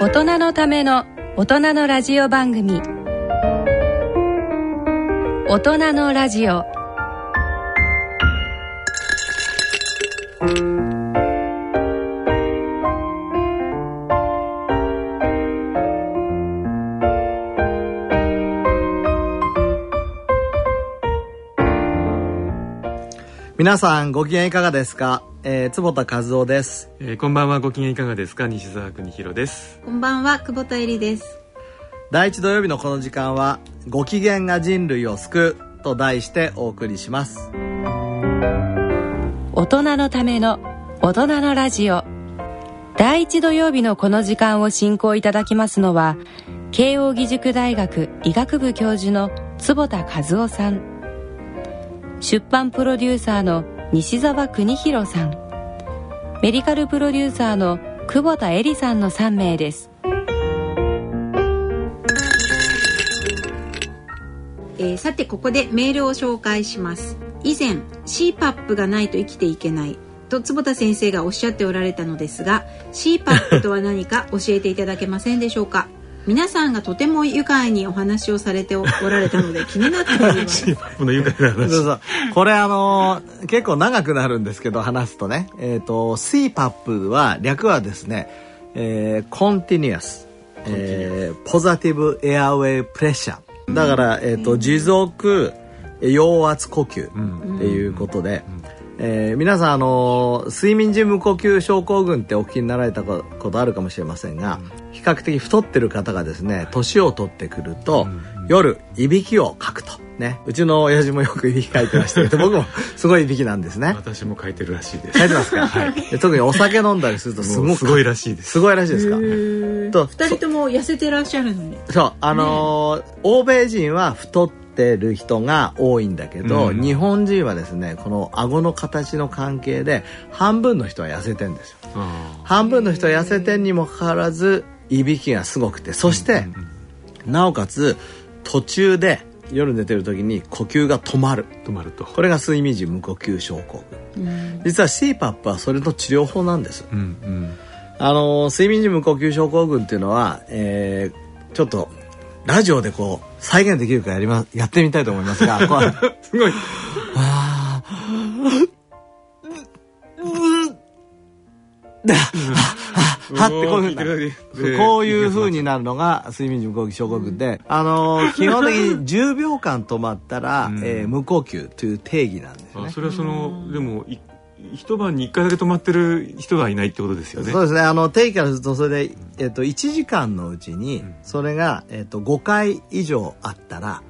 大人のための大人のラジオ番組。大人のラジオ。皆さんご機嫌いかがですか、えー、坪田和夫です、えー、こんばんは。ご機嫌いかがですか？西澤邦弘です。こんばんは久保田恵里です。第一土曜日のこの時間はご機嫌が人類を救うと題してお送りします。大人のための大人のラジオ。第一土曜日のこの時間を進行いただきますのは慶應義塾大学医学部教授の坪田和夫さん。出版プロデューサーの西澤邦弘さんメディカルプロデューサーの久保田恵里さんの3名です。えーさてここでメールを紹介します。以前 CPAP がないと生きていけない。と坪田先生がおっしゃっておられたのですが CPAP とは何か教えていただけませんでしょうか？皆さんがとても愉快にお話をされておられたので気になっております。この愉快な話そうそう。これあのー結構長くなるんですけど話すとねえっ、と CPAP は略はですね、えー、Continuous、えー、Positive Airway Pressure だから、えー、と持続陽圧呼吸っていうことで、えー皆さん、あのー睡眠時無呼吸症候群ってお聞きになられたことあるかもしれませんが、比較的太ってる方がですね年を取ってくると、夜いびきをかくと。ね。うちの親父もよくいびきかいてましたけど僕もすごいいびきなんですね。私も書いてるらしいです。書いてますか、で特にお酒飲んだりするとすごすごいらしいです。すごいらしいです。か？と二人とも痩せてらっしゃるのにそうあのー欧米人は太ってる人が多いんだけど、うん。日本人はですねこの顎の形の関係で半分の人は痩せてんですよ。あ半分の人は痩せてんにもかかわらずいびきがすごくてそして、なおかつ途中で夜寝てる時に呼吸が止まる。ー止まると。これが睡眠時無呼吸症候群。実は CPAP はそれの治療法なんです。うんうん。あの睡眠時無呼吸症候群っていうのは、えーちょっとラジオでこう再現できるかやりまやってみたいと思いますが すごいはってこういうふうにこういう風になるのが睡眠時無呼吸症候群で、あのー基本的に10秒間止まったら、うんえー無呼吸という定義なんですよね。あそれはそのでもい一晩に一回だけ止まってる人がいないってことですよねそうですね。あの定義からするとそれでえっ、と1時間のうちにそれがえっ、と5回以上あったら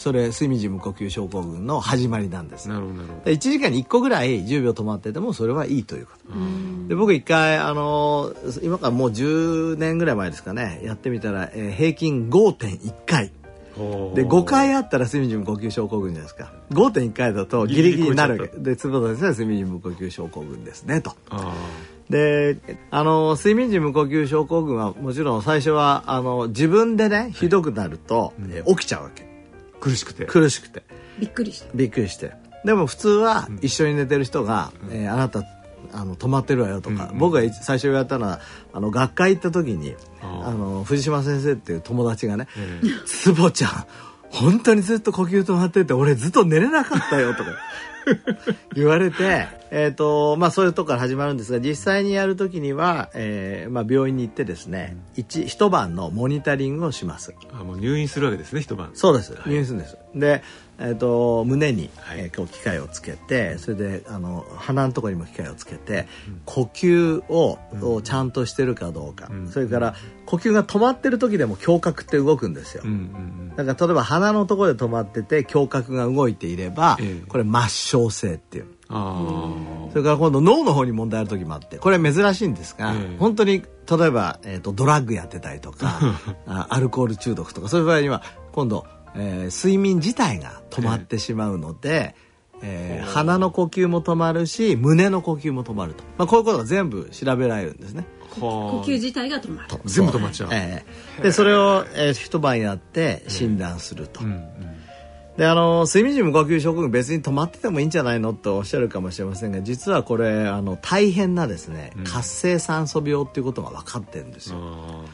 それ睡眠時無呼吸症候群の始まりなんです。なるほどなるほで1時間に1個ぐらい10秒止まっててもそれはいいということ。で僕一回あの今からもう10年ぐらい前ですかねやってみたら、えー平均5.1回どで5回あったら睡眠時無呼吸症候群じゃないですか。5.1回だとギリギリになるわけ。で坪田先生は睡眠時無呼吸症候群ですねと。あであの睡眠時無呼吸症候群はもちろん最初はあの自分でねひどくなると、えー起きちゃうわけ。ー苦しくて。苦しくて。びっくりした。びっくりして。でも普通は一緒に寝てる人が「えーあなたあの止まってるわよ」とか、うん。僕がい最初言われたのはあの学会行った時にあの藤島先生っていう友達がねええ「つぼちゃん本当にずっと呼吸止まってて俺ずっと寝れなかったよ」とか 言われて、えーとまあ、そういうとこから始まるんですが実際にやる時には、えーまあ、病院に行ってですね一一晩のモニタリングをします。あもう入院するわけですね一晩。そうです。い。入院するんです、で、えー、と胸に、はい。えーこう機械をつけてそれであの鼻のところにも機械をつけて、呼吸を、をちゃんとしてるかどうか、うん。それから呼吸が止まってる時でも胸郭って動くんですよ、うんうんだから例えば鼻のところで止まってて胸郭が動いていれば、ええ。これ末梢性っていう。あそれから今度脳の方に問題ある時もあってこれ珍しいんですが、ええ。本当に例えば、えー、とドラッグやってたりとか あアルコール中毒とかそういう場合には今度、えー睡眠自体が止まってしまうので、えー。鼻の呼吸も止まるし胸の呼吸も止まると、まあ、こういうことが全部調べられるんですね。呼吸自体が止まる。全部止まっちゃう。ええでそれを、えー一晩やって診断すると。うんうん。であの睡眠時無呼吸症候群別に止まっててもいいんじゃないのとおっしゃるかもしれませんが実はこれあの大変なですね、うん。活性酸素病っていうことが分かってるんですよ。あ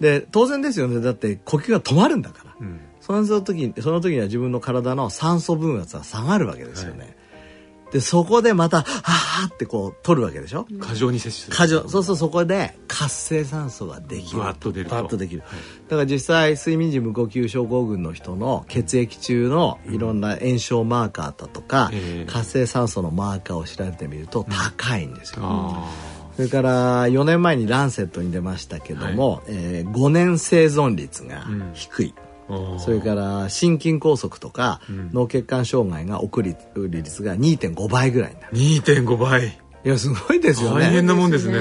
で当然ですよね。だって呼吸が止まるんだから。ーうんその時その時には自分の体の酸素分圧が下がるわけですよね。でそこでまたはあってこう取るわけでしょ？過剰に摂取する。過剰。そうするとそこで活性酸素ができる。ぶわっと出ると。ぶわっとできる、だから実際睡眠時無呼吸症候群の人の血液中のいろんな炎症マーカーだとか、ええ。活性酸素のマーカーを調べてみると高いんですよ、あそれから4年前にランセットに出ましたけども、えー5年生存率が低い、ーあーそれから心筋梗塞とか、ん。脳血管障害が起こる率が2.5倍ぐらいになる。2.5倍。いやすごいですよね。大変なもんですね。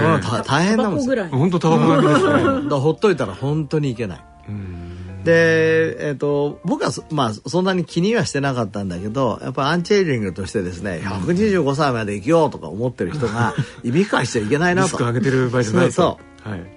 大変なもんですよ。タバコぐらいですね。ほっといたら本当にいけない。うん。で、えっと僕はそ,、まあ、そんなに気にはしてなかったんだけどやっぱアンチエイジングとしてですね125歳まで生きようとか思ってる人が いびきかしちゃいけないなと。リスク。上げてる場合じゃないと。そう。はい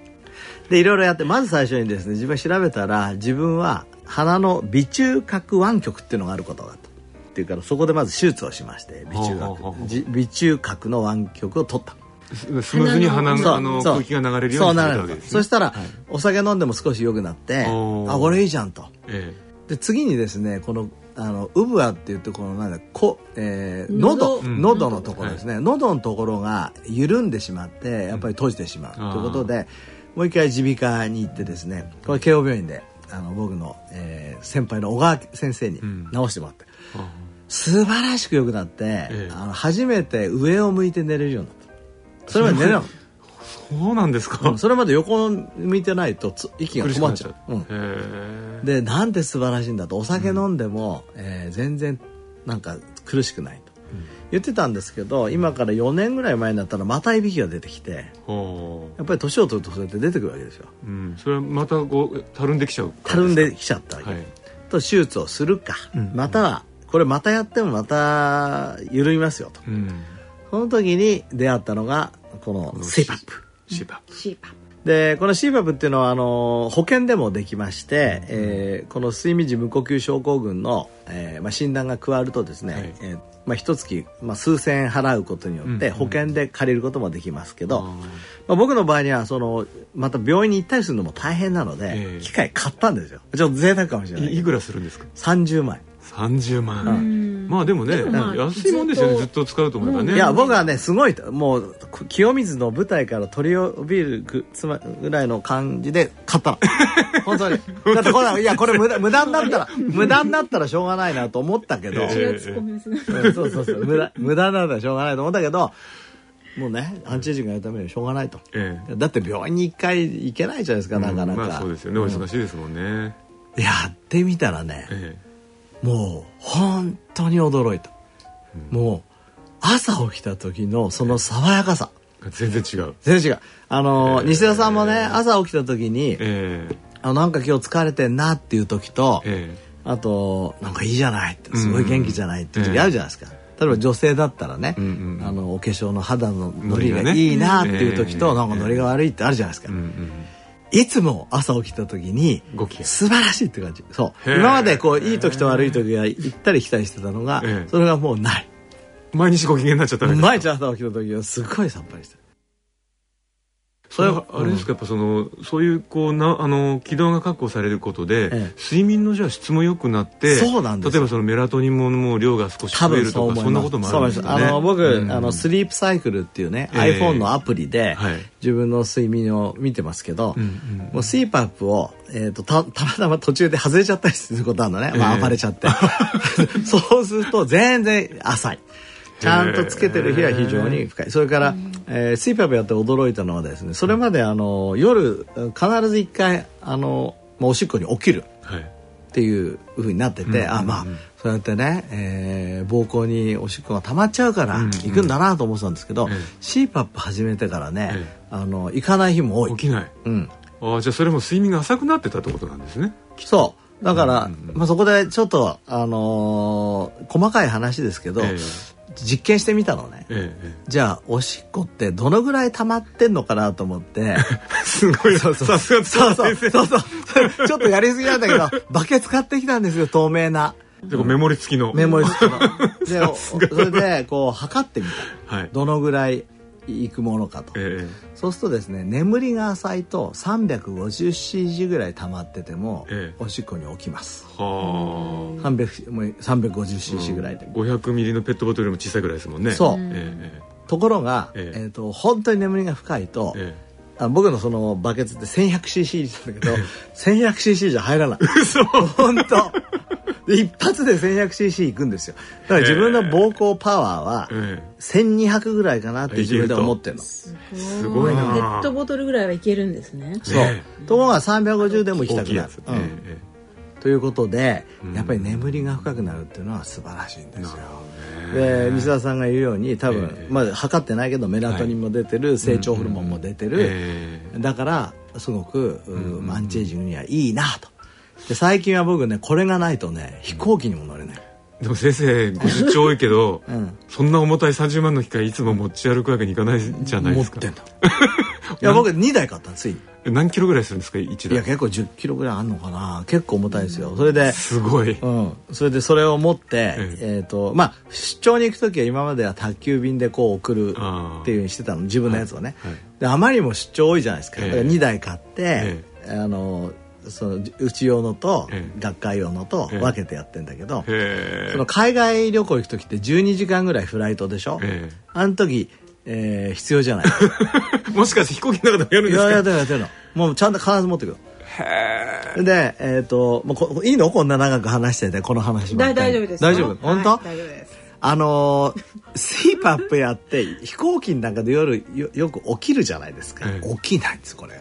でいろいろやってまず最初にですね自分調べたら自分は鼻の鼻中隔湾曲っていうのがあることがあった。っていうからそこでまず手術をしまして鼻中隔中隔の湾曲を取った。ススムーズに鼻そうのあのそう空気が流れるようにされたわけですね。そしたら、はい。お酒飲んでも少し良くなってあこれいいじゃんと。えで次にですねこのあのウブアって言ってこのなんだこ、えー、喉。喉。うん。喉のところですね、喉のところが緩んでしまってやっぱり閉じてしまう、うん。ということでもう一回耳鼻科に行ってですねこれ慶応病院であの僕の、えー先輩の小川先生にうん。治してもらって、えあ素晴らしく良くなって、ええ。あの初めて上を向いて寝れるようになった。それまで寝れなかっ そうなんですたか？うんそれまで横を向いてないとつ息が止まっちゃう。うん。でなんて素晴らしいんだと。お酒飲んでも、えー全然なんか苦しくないと、言ってたんですけど今から4年ぐらい前になったらまたいびきが出てきてほやっぱり年を取るとそうやって出てくるわけですよ。ううん。それはまたこうたるんできちゃうたるんできちゃったわけ、はい。と手術をするか、うん。またはこれまたやってもまた緩みますよと。うん。その時に出会ったのがこの CPAP シバシーパでこの CPAP っていうのはあの保険でもできまして、えーこの睡眠時無呼吸症候群の、えーまあ、診断が加わるとですね、はい。えーまあ、一月、まあ、数千円払うことによってうん保険で借りることもできますけど、あまあ、僕の場合にはそのまた病院に行ったりするのも大変なので、ええ。機械買ったんですよ。ちょっと贅沢かもしれない。いいくらするんですか？30万円。30万。ううんまあでもねまあ安いもんですよね。ずっと。使うと思えばね。いや僕はねすごいもう清水の舞台から取り降りるぐつまぐらいの感じで買ったの。本当に。だってこれいやこれ無駄無駄になったら無駄になったらしょうがないなと思ったけど、そうそうそう。無駄無駄になったらしょうがないと思ったけどもうねアンチエイジングやるためにはしょうがないと。ええ。だって病院に一回行けないじゃないですかなかなか、うんまあそうですよね。お忙しいですもんね。やってみたらねえもう本当に驚いた、もう朝起きた時のその爽やかさ。え全然違う。全然違う。あの、えー。西田さんもね朝起きた時に、ええあなんか今日疲れてんなっていう時と、えあとなんかいいじゃないってすごい元気じゃないっていう時うんあるじゃないですか、例えば女性だったらね、うんうんあのお化粧の肌のノリがいいなっていう時と、えー。なんかノリが悪いってあるじゃないですか、うんうんいつも朝起きた時に素晴らしいって感じ。そう。今までこういい時と悪い時が行ったり来たりしてたのが、ええ。それがもうない。毎日ご機嫌になっちゃった毎日朝起きた時はすごいさっぱりしてるそれはあれですか、やっぱそのそういうこうなあの軌道が確保されることで、ええ。睡眠のじゃあ質も良くなってそうなん例えばそのメラトニンももう量が少し増えるとかそんなこともあるんですかね。あの僕、うん。あのスリープサイクルっていうね、ええ。iPhone のアプリで、はい。自分の睡眠を見てますけど、うんうん。もう CPAP を、えー、とた たまたま途中で外れちゃったりすることあるのね、まあ、ええ。暴れちゃって。そうすると全然浅いちゃんとつけてる日は非常に深い。それから、えー、CPAP やって驚いたのはですねそれまであの夜必ず一回あの、まあ、おしっこに起きる。はい。っていうふうになってて、うんあまあそうやってね、えー、膀胱におしっこが溜まっちゃうからうん行くんだなと思ってたんですけど、ええ。CPAP 始めてからね、えあの行かない日も多い。起きない。うん。ああじゃあそれも睡眠が浅くなってたってことなんですね。そう。だから、うんまあ、そこでちょっと、あのー細かい話ですけど、え実験してみたのね。えええじゃあおしっこってどのぐらい溜まってんのかなと思って。すごい。そうそう。さすがそうそう。そうそう。ちょっとやりすぎなんだけど バケツ買ってきたんですよ透明な。メモリ付きの。メモリ付きの。でおそれでこう測ってみた。はい。どのぐらいいくものかと。えそうするとですね眠りが浅いと 350cc ぐらい溜まってても、ええ。おしっこに起きます。えはあ。300もう 350cc ぐらいで、500ミリのペットボトルよりも小さいぐらいですもんね。そう。ええところが、ええ。えーと本当に眠りが深いと、えあ僕のそのバケツって 1100cc なんだけど 1100cc じゃ入らない。嘘。本当。で一発で 1100cc いくんですよ。だから自分の膀胱パワーはえ1200ぐらいかなって自分で思ってるの。すごいな。ペットボトルぐらいはいけるんですね。そう、ねところが350でも行きたくなる。ということで、うん。やっぱり眠りが深くなるっていうのは素晴らしいんですよ。で西田さんが言うように多分、ええ。まあ測ってないけどメラトニンも出てる、成長ホルモンも出てる、ええ。だからすごく、うアンチエイジングにはいいなとで最近は僕ねこれがないとね飛行機にも乗れない、でも先生ご出張多いけど、うん。そんな重たい30万の機械いつも持ち歩くわけにいかないじゃないですか。持ってんだ いや僕2台買ったのついに。え何キロぐらいするんですか1台？いや結構1 0キロぐらいあんのかな。結構重たいですよ。それですごい、うん、それでそれを持って、ええ。ーとまあ、出張に行く時は今までは宅急便でこう送るっていうふうにしてたの自分のやつをね、はいはい。であまりにも出張多いじゃないですか,、ええ。だから2台買って、え。あのそのうち用のと、ええ。学会用のとええ。分けてやってんだけど、その海外旅行行く時って12時間ぐらいフライトでしょ、えあの時、えー必要じゃない。え もしかして飛行機の中でもやるんいやですか？やってるやってる。のもうちゃんと必ず持ってくる。でえっ、ともうこいいの？こんな長く話しててこの話大丈夫です大丈夫？本当、はい大丈夫です。あのー、CPAP やって飛行機の中で夜よよく起きるじゃないですか、ええ。起きないんですこれ、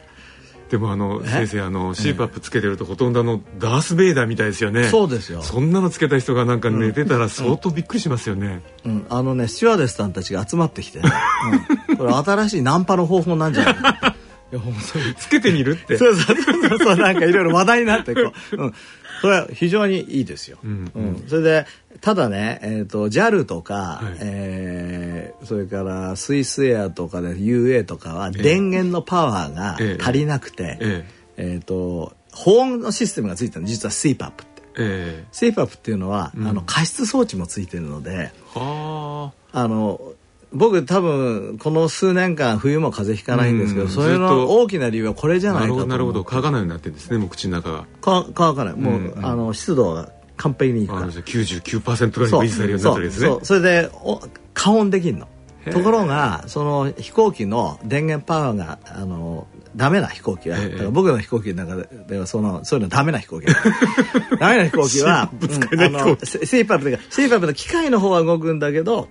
でもあのえ？先生あの CPAP つけてるとほとんどあのダース・ベイダーみたいですよね。そうですよ。そんなのつけた人がなんか寝てたら相当びっくりしますよね、うん、あのねスチュワーデスさんたちが集まってきてね、うん、これ新しいナンパの方法なんじゃないか いや本当につけてみるって。そうそう。そうそう。なんかいろいろ話題になってこう、うん、それは非常にいいですよ、うんうん。それでただね、えー、と JAL とか、はい。えーそれからスイスエアとかで UA とかは電源のパワーがええ。足りなくて、ええ。ー、と保温のシステムがついてるの実は CPAP って。ええ。CPAP っていうのは、うん。あの加湿装置もついてるのでえはあの僕多分この数年間冬も風邪ひかないんですけど、うんそれの大きな理由はこれじゃあないかとなるほど乾かないようになってるんですねもう口の中が。か乾かない。もう、うあの湿度が完璧にいくから。あの99%ぐらい維持されるようになってるんですね。そうそれでお加温できるの。ところがその飛行機の電源パワーがあのダメな飛行機は、ええだから僕の飛行機の中ではそのそういうのダメな飛行機 ダメな飛行機は うんあのセイパップというかセイパップの機械の方は動くんだけど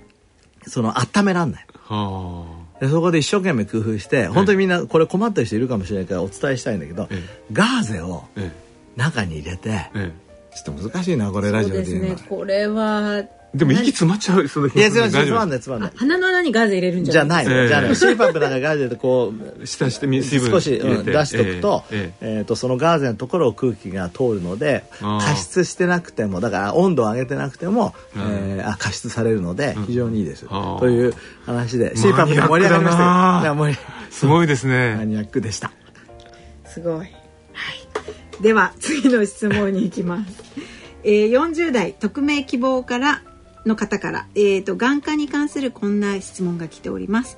その温めらんない。はでそこで一生懸命工夫して本当にみんなこれ困ってる人いるかもしれないからお伝えしたいんだけど、えガーゼをあえ。中に入れてええ。ちょっと難しいなこれラジオでそうです言うのはね。これはえでも息詰まっちゃうそのいや、つまんない、つまんない、つまんない。鼻の穴にガーゼ入れるんじゃじゃないじゃない。シーパップなんかガーゼでこう、下してみ水分少し、入れてうん出しとくと、えええっと、そのガーゼのところを空気が通るので、あー加湿してなくても、だから温度を上げてなくても、うんえーあ加湿されるので、非常にいいです。あーという話で、シーパップで盛り上がりましたよ。マニアックだなだから盛りすごいですマねニアックでした。すごい。はい。では次の質問に行きます。えー、40代匿名希望からの方から、えー、と眼科に関するこんな質問が来ております。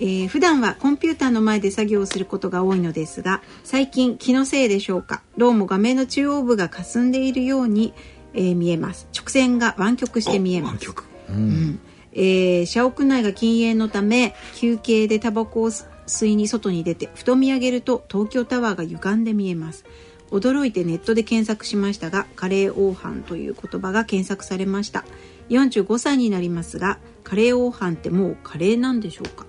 えー普段はコンピューターの前で作業をすることが多いのですが最近気のせいでしょうか？どうも画面の中央部が霞んでいるように、えー見えます。直線が湾曲して見えます。湾曲。うん。えー社屋内が禁煙のため休憩でタバコを吸いに外に出てふと見上げると東京タワーが歪んで見えます。驚いてネットで検索しましたがカレー黄飯という言葉が検索されました45歳になりますがカレー黄飯ってもうカレーなんでしょうか？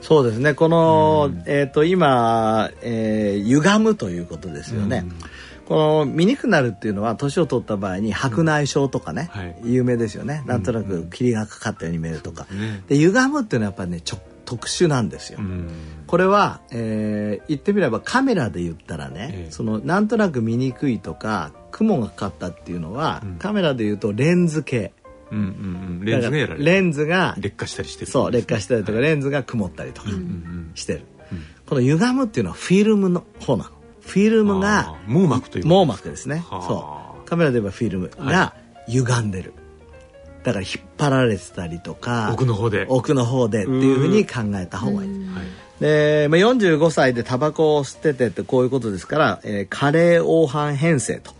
そうですね。この、えっ、と、今、えー歪むということですよね。この見にくくなるっていうのは年を取った場合に白内障とかね、はい。有名ですよね。なんとなく霧がかかったように見えるとか、ね。で歪むっていうのはやっぱりねちょ特殊なんですよ、うん。これは、えー言ってみればカメラで言ったらね、ええ。そのなんとなく見にくいとか雲がかかったっていうのは、うん。カメラで言うとレンズ系うんうんうん。レンズがやられる。レンズが劣化したりしてる。そう劣化したりとか、はい。レンズが曇ったりとかしてる、うん。この歪むっていうのはフィルムの方なの。フィルムが網膜という網膜ですね。はあ。そう。カメラで言えばフィルムが歪んでる、だから引っ張られてたりとか奥の方で。奥の方でっていうふうに考えた方がいい。はい。で、まあ、45歳でタバコを吸っててってこういうことですから、えー加齢黄斑変性と、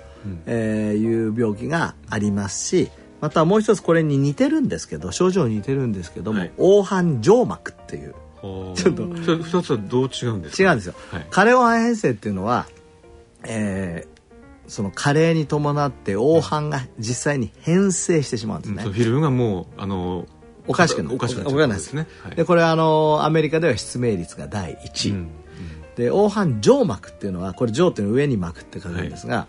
えーいう病気がありますしまたもう一つこれに似てるんですけど症状に似てるんですけども、はい。黄斑静脈っていう。はあちょっと。それ二つはどう違うんですか？違うんですよ、はい。加齢黄斑変性っていうのは、えーその加齢に伴って黄斑が実際に変性してしまうんですね、うん。フィルムがもうあのおかしくなるおかしくなっちゃおかしくなるうんですね。はい。でこれはあのアメリカでは失明率が第一。位、うん。で黄斑静脈っていうのはこれ静っていうのは上に膜って書くんですが、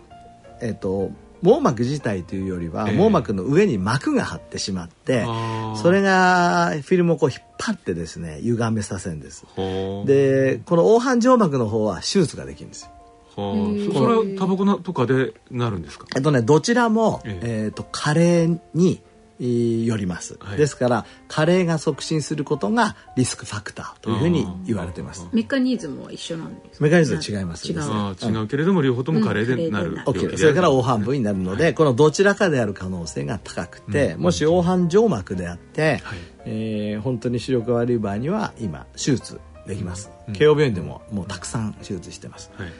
えっ、と網膜自体というよりは、ええ。網膜の上に膜が張ってしまってそれがフィルムをこう引っ張ってですね歪めさせるんです。はあでこの黄斑静脈の方は手術ができるんですよ。はあそそれはタバコなとかでなるんですか？えっとねどちらも、ええ。っと加齢にえーよります、はい。ですから加齢が促進することがリスクファクターというふうに言われています。メカニズムは一緒なんですかメカニズムは違います違う。けれども両方とも加齢でなるうん。OK る。それから黄斑部になるので、このどちらかである可能性が高くて、もし黄斑静脈であって、はい。えー本当に視力が悪い場合には今手術できます、慶応病院でももうたくさん手術してます。はい。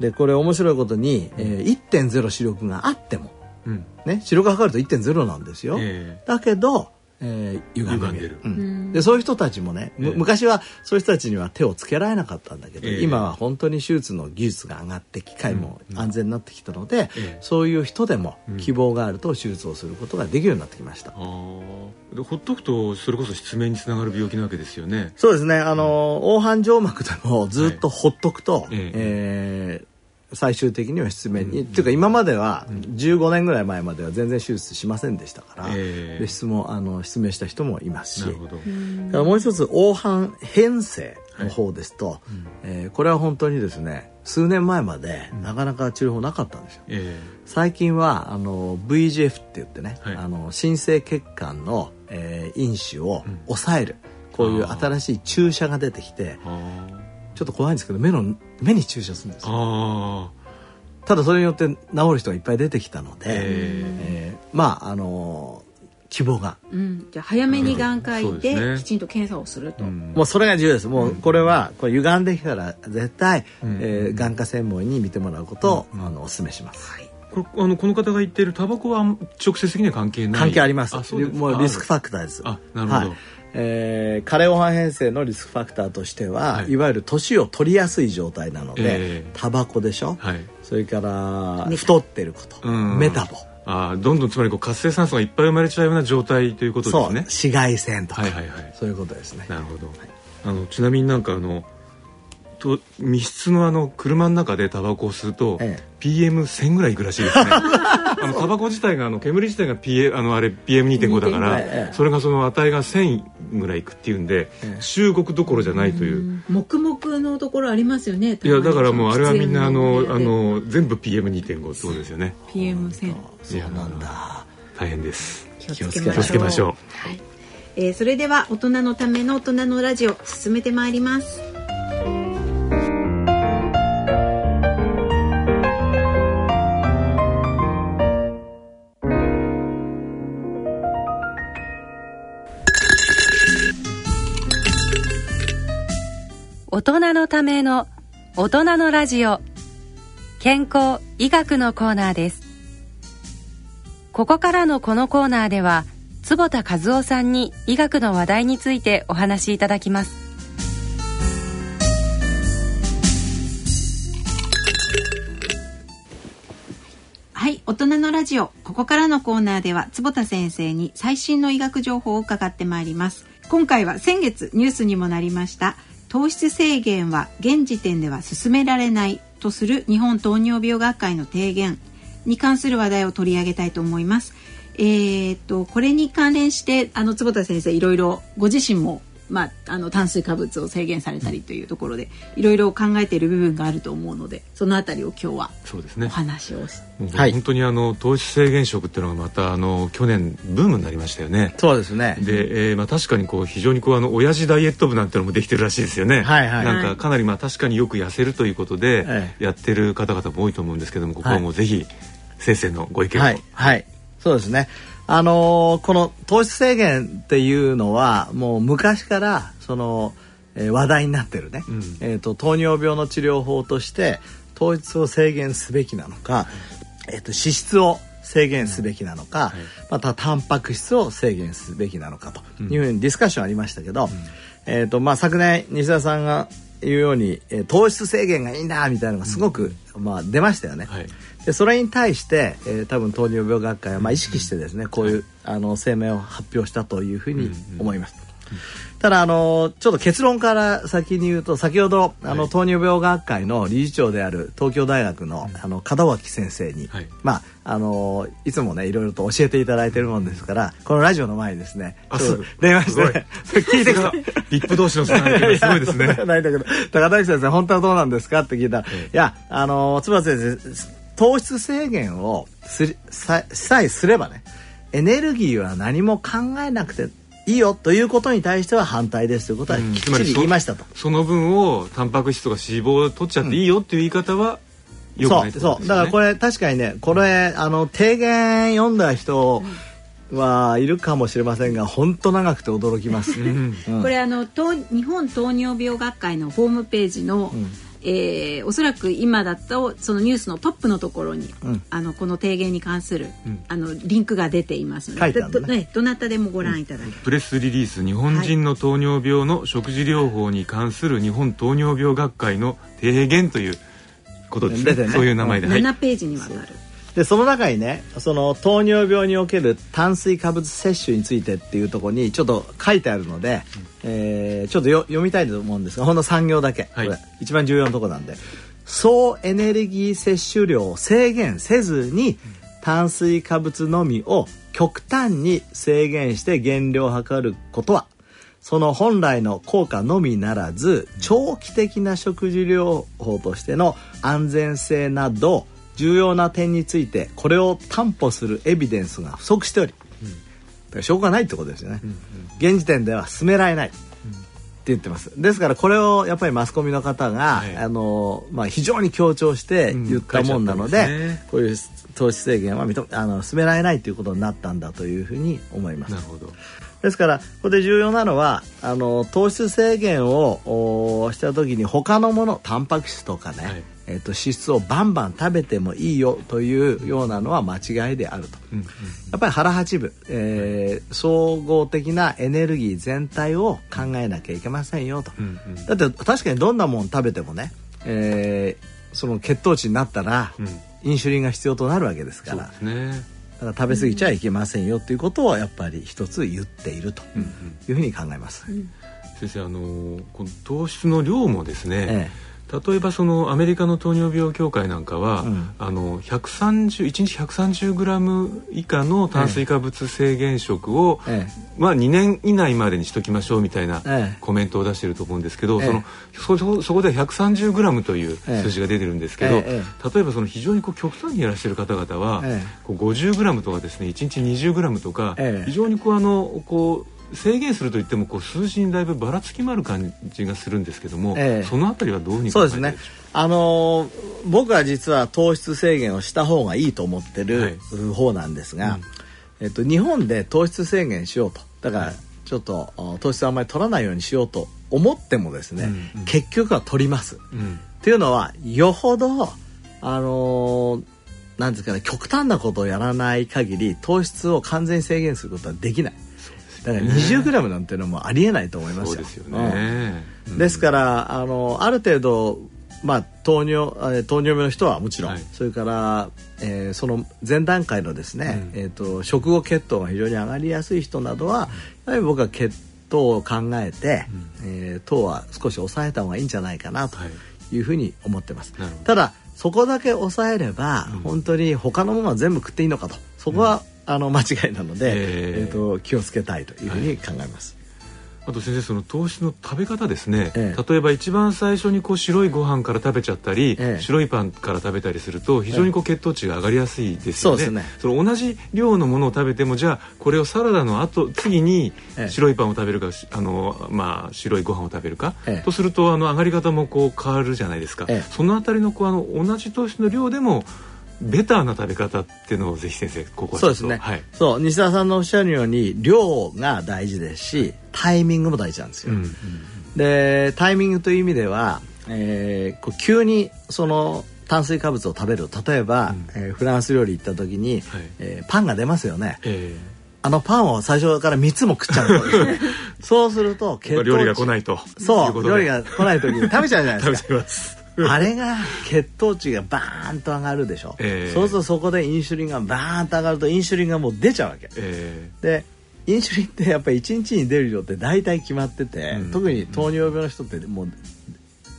でこれ面白いことに、えー1.0視力があってもうん。ね視力測ると1.0なんですよ、えだけど、えー歪んでる。うん。でそういう人たちもね、むええ。昔はそういう人たちには手をつけられなかったんだけど、ええ。今は本当に手術の技術が上がって機械も安全になってきたので、ええ。そういう人でも希望があると手術をすることができるようになってきました、ああでほっとくとそれこそ失明につながる病気なわけですよね。そうですね。あの黄斑静脈でもずっとほっとくと、ええ。えー最終的には失明に、っていうか今までは15年ぐらい前までは全然手術しませんでしたから、ええ。で質問あの失明した人もいますし。もう一つ黄斑変性の方ですと、えーこれは本当にですね数年前までなかなか治療法なかったんですよ。え最近はあの VGF って言ってね、はい。あの新生血管の、えー因子を抑える、こういう新しい注射が出てきてちょっと怖いんですけど目の目に注射するんですあよ。あただそれによって治る人がいっぱい出てきたので、ええーまああの希望が。うん、じゃあ早めに眼科医そうですね。できちんと検査をすると、うん。もうそれが重要です。もうこれはこれ歪んできたら絶対、ん。えー眼科専門医に見てもらうことを、あのお勧めします。これあのこの方が言っているタバコは直接的には関係ない関係あります。あそうですか。もうリスクファクターです。あなるほど。はいえー、加齢黄斑変性のリスクファクターとしては、はい。い、わゆる年を取りやすい状態なので、ええ。タバコでしょ、はい。それから太ってること、うん。メタボ、ああどんどんつまりこう活性酸素がいっぱい生まれちゃうような状態ということですね。紫外線とか、はいはいはい。そういうことですね。なるほど、あのちなみになんかあのと密室のあの車の中でタバコを吸うと、ええ。PM1000 ぐらいいくらしいですね。あのタバコ自体があの煙自体が PM あのあれ PM2.5 だから、ええそれがその値が1000ぐらいいくっていうんで、ええ。中国どころじゃないという、黙々のところありますよね。いやだからもうあれはみんなあのあの全部 PM2.5 ってことですよね。PM1000 そうなんだ。大変です。気をつけ気を気をつけましょう。はい。えーそれでは大人のための大人のラジオ進めてまいります大人のための大人のラジオ。健康医学のコーナーです。ここからのこのコーナーでは坪田和夫さんに医学の話題についてお話しいただきます。はい大人のラジオ。ここからのコーナーでは坪田先生に最新の医学情報を伺ってまいります。今回は先月ニュースにもなりました糖質制限は現時点では進められないとする日本糖尿病学会の提言に関する話題を取り上げたいと思います。えー、とこれに関連してあの坪田先生いろいろご自身もまあ、あの炭水化物を制限されたりというところでいろいろ考えている部分があると思うのでそのあたりを今日はおそうですね。話をし本当にあの糖質制限食っていうのがまたあの去年ブームになりましたよね。そうですね。で、えーまあ、確かにこう非常にこうあの親父ダイエット部なんてのもできてるらしいですよね。はいはい。なんかかなりまあ確かによく痩せるということでえやってる方々も多いと思うんですけどもここはもうぜひ先生のご意見を。はい、はい、そうですね。あのーこの糖質制限っていうのはもう昔からその、えー話題になってるね、うん。えー、と糖尿病の治療法として糖質を制限すべきなのか、えー、と脂質を制限すべきなのか、またタンパク質を制限すべきなのかというふうにディスカッションありましたけど、えーとまあ、昨年西田さんが言うように、えー糖質制限がいいんだみたいなのがすごく、まあ、出ましたよね。はいでそれに対して、えー多分糖尿病学会はまあ意識してですねこういう、あの声明を発表したというふうに思います。ただあのちょっと結論から先に言うと先ほどあの、糖尿病学会の理事長である東京大学の,、あの門脇先生に、はい。まああのいつもねいろいろと教えていただいてるもんですからこのラジオの前にですね電話して、聞いてきた。リップ同士のつながりがすごいですね。な いんだけど高田先生本当はどうなんですかって聞いたら、ええ。いやあのつば先生糖質制限をすりささえすればねエネルギーは何も考えなくていいよということに対しては反対ですということはうんきっちり言いましたと。その分をタンパク質とか脂肪を取っちゃっていいよっていう言い方はよくそないうそう。だからこれれ確かにねこれあの提言読んだ人はいるかもしれませんが本当長くて驚きます。うん。うん。これあの糖日本糖尿病学会のホームページの、んえーおそらく今だとそのニュースのトップのところに、うん。あのこの提言に関する、うん。あのリンクが出ていますのでね。どねどなたでもご覧いただける、プレスリリース日本人の糖尿病の食事療法に関する日本糖尿病学会の提言ということですね。ねそういう名前で、はい、7ページにわたるでその中にねその糖尿病における炭水化物摂取についてっていうところにちょっと書いてあるので、えーちょっとよ読みたいと思うんですがほんの3行だけ、はい。これ一番重要なところなんで。総エネルギー摂取量を制限せずに炭水化物のみを極端に制限して減量を図ることはその本来の効果のみならず長期的な食事療法としての安全性など重要な点についてこれを担保するエビデンスが不足しており、だから証拠がないってことですよね、現時点では進められない、って言ってます。ですからこれをやっぱりマスコミの方が、はい。あのまあ、非常に強調して言ったもんなので,、うんですね。こういう糖質制限は認めあの進められないということになったんだというふうに思います。なるほど。ですからここで重要なのはあの糖質制限をおした時に他のものタンパク質とかね、はいえっと脂質をバンバン食べてもいいよというようなのは間違いであると。うんうんやっぱり腹八分、えー総合的なエネルギー全体を考えなきゃいけませんよと。うんうん。だって確かにどんなもん食べてもね、えーその血糖値になったら、うん。インシュリンが必要となるわけですから。ね。だから食べ過ぎちゃいけませんよということをやっぱり一つ言っているとうんうんいうふうに考えます。先生あのーこの糖質の量もですね、え例えばそのアメリカの糖尿病協会なんかは、うん。あの130 1日 130g 以下の炭水化物制限食を、えまあ、2年以内までにしときましょうみたいなええ。コメントを出してると思うんですけど、ええそのそこでは 130g というええ。数字が出てるんですけど、ええ例えばその非常にこう極端にやらしてる方々は、ええ。こう 50g とかですね1日 20g とか、ええ。非常にこうあのこう制限するといってもこう数字にだいぶばらつきもある感じがするんですけども、ええ。そのあたりはどういうふうにそうですね。あのー僕は実は糖質制限をした方がいいと思ってはるい。方なんですが、えっと、日本で糖質制限しようと。だからちょっとあ糖質をあんまり取らないようにしようと思ってもですね、うんうん。結局は取ります。うん。っていうのはよほどあのーなんですかね極端なことをやらない限り糖質を完全に制限することはできない。だから 20g なんていうのもありえないと思いますよ。そうですよね、うん。ですからあのある程度まあ糖尿えー糖尿病の人はもちろん、はい。それから、えーその前段階のですね、うん。えー、と食後血糖が非常に上がりやすい人などはやはり僕は血糖を考えて、えー糖は少し抑えた方がいいんじゃないかなとはい。いうふうに思ってます。なるほど。ただそこだけ抑えれば、うん。本当に他のものは全部食っていいのかと。そこは、あの間違いなので、えー。えーと気をつけたいというふうに考えます。あと先生その糖質の食べ方ですね、ええ。例えば一番最初にこう白いご飯から食べちゃったり、ええ。白いパンから食べたりすると非常にこう血糖値が上がりやすいですよね,、そうですね。その同じ量のものを食べてもじゃあこれをサラダの後次にええ。白いパンを食べるか、しあのまあ、白いご飯を食べるか、ええ。とするとあの上がり方もこう変わるじゃないですか、ええ。そのあたりのこうあの同じ糖質の量でもベターな食べ方っていうのをぜひ先生ここはそうですね、はい、そう西田さんのおっしゃるように量が大事ですしタイミングも大事なんですよ、うん。うんでタイミングという意味では、えーこう急にその炭水化物を食べる例えば、うん。えーフランス料理行った時に、はい。えーパンが出ますよね。えあのパンを最初から3つも食っちゃう そうすると料理が来ないと。そいう料理が来ない時に食べちゃうじゃないですか あれが血糖値がバーンと上がるでしょ、えーそうするとそこでインシュリンがバーンと上がるとインシュリンがもう出ちゃうわけ。えでインシュリンってやっぱり1日に出る量って大体決まってて、うん。特に糖尿病の人ってもう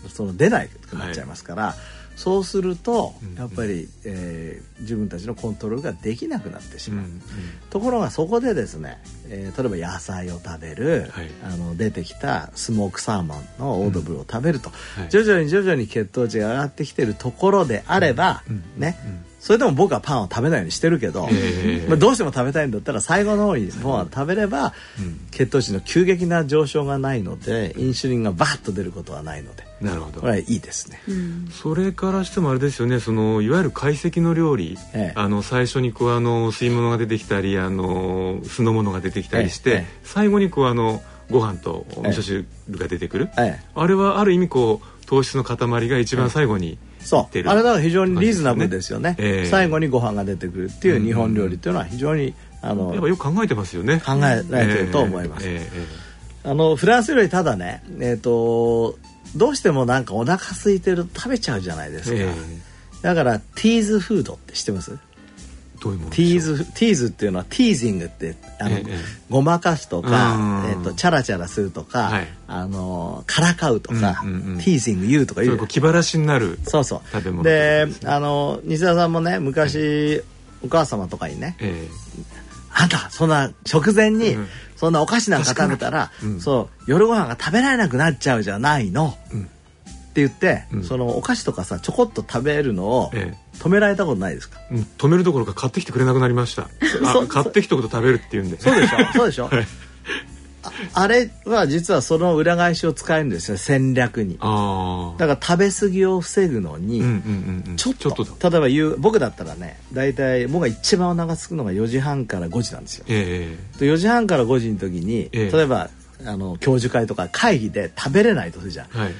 その出ないくなっちゃいますから、そうするとうんやっぱり、えー自分たちのコントロールができなくなってしーう。んまう、ところがそこでですね、えー例えば野菜を食べる、はい。あの出てきたスモークサーモンのオードブルを食べると、はい。徐々に徐々に血糖値が上がってきてるところであれば、うん。ね、うんそれでも僕はパンを食べないようにしてるけど、えー。まあ、どうしても食べたいんだったら最後の方にパンを食べれば、うん。血糖値の急激な上昇がないのでインシュリンがバッと出ることはないのでなるほど。これはいいですね。うん。それからしてもあれですよね。そのいわゆる懐石の料理、ええ。あの最初にこうあの吸い物が出てきたりあの酢の物が出てきたりして、ええ最後にこうあのご飯とお味噌汁が出てくる、ええ。あれはある意味こう糖質の塊が一番最後にそ出るう。あれだから非常にリーズナブルですよね、ええ。最後にご飯が出てくるっていう日本料理っていうのは非常にあのやっぱよく考えてますよね。考えられてると思います、えええあのフランス料理ただねえっ、とどうしてもなんかお腹空いてると食べちゃうじゃないですか、ええ。だからティーズフードって知ってます？どういうものでティーズティーズっていうのはティージングってあの、ええごまかすとかうん、えっとチャラチャラするとか、はい。あのからかうとか、うんうんうん。ティージング言うとか言う。そういうこう気晴らしになるそうそう。食べ物でね。あの西田さんもね昔、お母様とかにねえ「あんたそんな食前に、うん。そんなお菓子なんか食べたら、うん。そう夜ご飯が食べられなくなっちゃうじゃないの」うん。って言って、うん。そのお菓子とかさちょこっと食べるのをえ止められたことないですか、えうん止めるどころか買ってきてくれなくなりました。買ってきたこと食べるっていうんで。そうでしょ？そうでしょ、はい。ああれは実はその裏返しを使えるんですよ戦略に。だから食べ過ぎを防ぐのに、うんうんうんうん。ちょっと例えば夕僕だったらね大体僕が一番お腹すくのが4時半から5時なんですよ。えで4時半から5時の時に、ええ。例えばあの教授会とか会議で食べれないとするじゃん。えはい。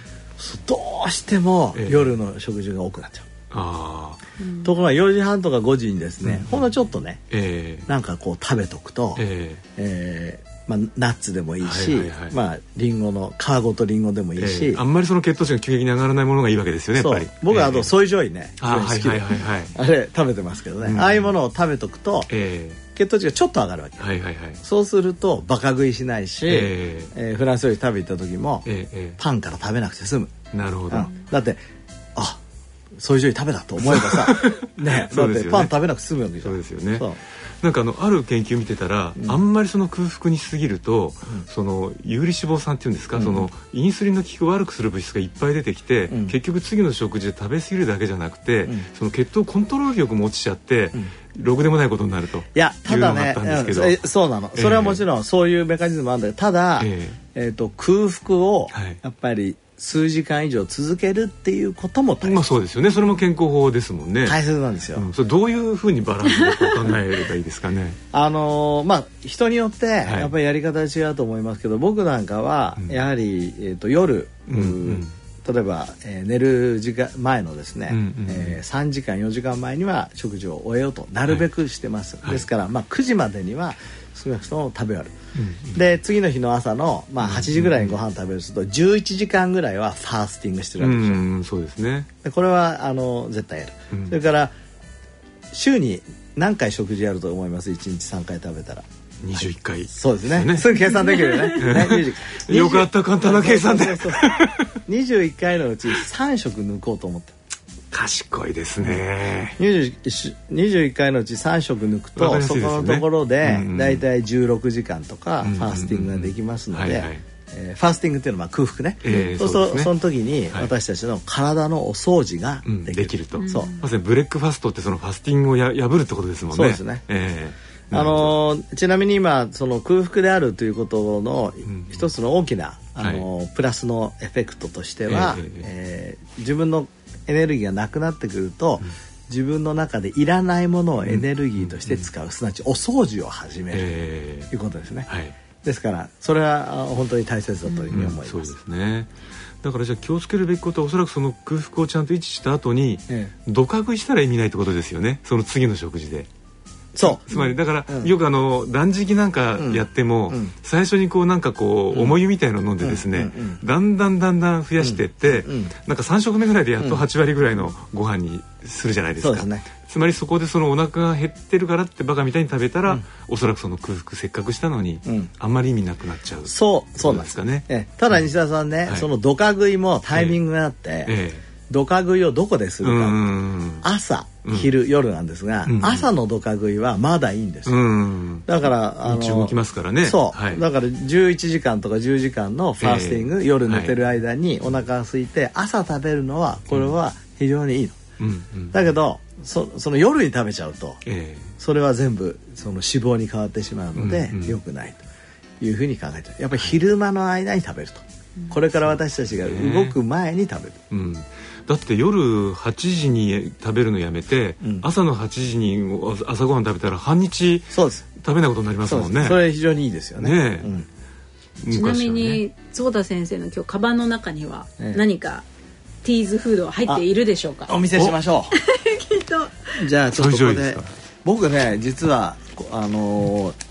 どうしてもええ夜の食事が多くなっちゃう、ああところが4時半とか5時にですね、ほんのちょっとねええ。なんかこう食べとくと、ええ。ーまあ、ナッツでもいいし、はいはいはいまあリンゴの皮ごとリンゴでもいいし、ええ。あんまりその血糖値が急激に上がらないものがいいわけですよねやっそう。ぱり僕はあの、ええソイジョイねあはいはいはいはい。あれ食べてますけどね、うん。ああいうものを食べとくとえ血糖値がちょっと上がるわけ。えはいはいはい。そうするとバカ食いしないし、ええ。ーフランス料理食べ行った時も、えええパンから食べなくて済む、えなるほど。うん。だってあソイジョイ食べたと思えばさ ねだってパン食べなくて済むわけじゃん。そうですよね。そう。なんかあのある研究見てたら、あんまりその空腹にしすぎると、その有利脂肪酸っていうんですか、そのインスリンの効く悪くする物質がいっぱい出てきて、うん。結局次の食事で食べ過ぎるだけじゃなくて、ん。その血糖コントロール力も落ちちゃって、ろくでもないことになると。いやただねたそうなの。それはもちろんそういうメカニズムもあるんだけどただ、え。えー、と空腹をはい。やっぱり数時間以上続けるっていうことも大切,、まあそうですよね。それも健康法ですもんね、大切なんですよ。うん、それどういうふうにバランスでこう考えればいいですかね。あのーまあ人によってい。やっぱりやり方は違うと思いますけど、僕なんかはうん。やはり、えー、と夜、うんうん。例えば、えー寝る時間前のですね、うんうんえー3時間4時間前には食事を終えようとなるべくしてます、はい。ですから、まあ、9時までには少なくとも食べ終わる、うんで次の日の朝の、まあ、8時ぐらいにご飯食べるとすると11時間ぐらいはファースティングしてるうわけですよ、んそうですね。でこれはあの絶対やる、うん。それから週に何回食事やると思います？1日3回食べたら。21回、そうですね。すぐ計算できるよね。ね20よかった簡単な計算で。そうそうそう21回のうち3食抜こうと思って賢いですね。21, 21回のうち3食抜くとそこのところでうん。うんだいたい16時間とかうんファスティングができますのではいはい。えーファスティングっていうのはまあ空腹ね、ええそうするとそね。その時にはい。私たちの体のお掃除がうんできる,、できると。そう。まさに breakfast ってそのファスティングをや破るってことですもんね。そうですね。ええ。あのーちなみに今その空腹であるということのん一つの大きな、あのープラスのエフェクトとしては、えええ。えー自分のエネルギーがなくなってくると、自分の中でいらないものをエネルギーとして使う、すなわちお掃除を始める、えということですね、はい。ですからそれはあ本当に大切だというふうに思います、そうですね。だからじゃあ気をつけるべきことはおそらくその空腹をちゃんと維持した後にえドカ食いしたら意味ないってことですよね。その次の食事でそう。つまりだから、うん。よくあの断食なんかやっても、うん。最初にこうなんかこう、重湯みたいの飲んでですね、うん。うん。だんだんだんだん増やしてって、うん。うん。なんか3食目ぐらいでやっと8割ぐらいのご飯にするじゃないですか、すねつまりそこでそのお腹が減ってるからってバカみたいに食べたら、おそらくその空腹せっかくしたのに、うん。あんまり意味なくなっちゃう。そうそうなんです。かね。ええ。ただ西田さんね、はい。そのドカ食いもタイミングがあって、ええ。ドカ食いをどこでするうか、ん朝うん。昼、夜なんですが、うん。朝のドカ食いはまだいいんですよ、うん。だからあの動きますからね。そう、はい。だから11時間とか10時間のファースティング、ええ。夜寝てる間にお腹が空いて朝食べるのはこれは非常にいいの、うん。うん。だけどそその夜に食べちゃうとえそれは全部その脂肪に変わってしまうので、うんうん。良くないというふうに考えてるやっぱり昼間の間に食べると、これから私たちが動く前に食べる、だって夜8時に食べるのやめて、うん。朝の8時に朝ごはん食べたら半日そうです。食べないことになりますもんね。それ非常にいいですよね。ねえ。うん。ちなみ昔はねに坪田先生の今日カバンの中にはええ。何かティーズフードは入っているでしょうか？お見せしましょ きっと。うじゃあちょっとここで。僕ね実はこあのー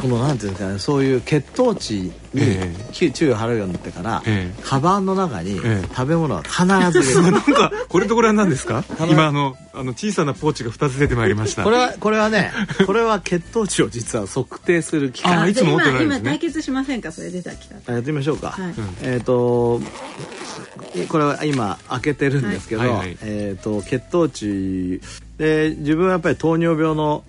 このなんていうんですかねそういう血糖値にえ注注意を払うようになってから、ええ。カバンの中にええ。食べ物は必ず入れる。なんかこれとこれは何ですか？の今あのあの小さなポーチが2つ出てまいりました。これはこれはねこれは血糖値を実は測定する機械。あいつも持ってないですね。今今対決しませんか？それ出たきたあやってみましょうか、はい。えっ、とこれは今開けてるんですけど、はいはいはい。えっ、と血糖値で自分はやっぱり糖尿病の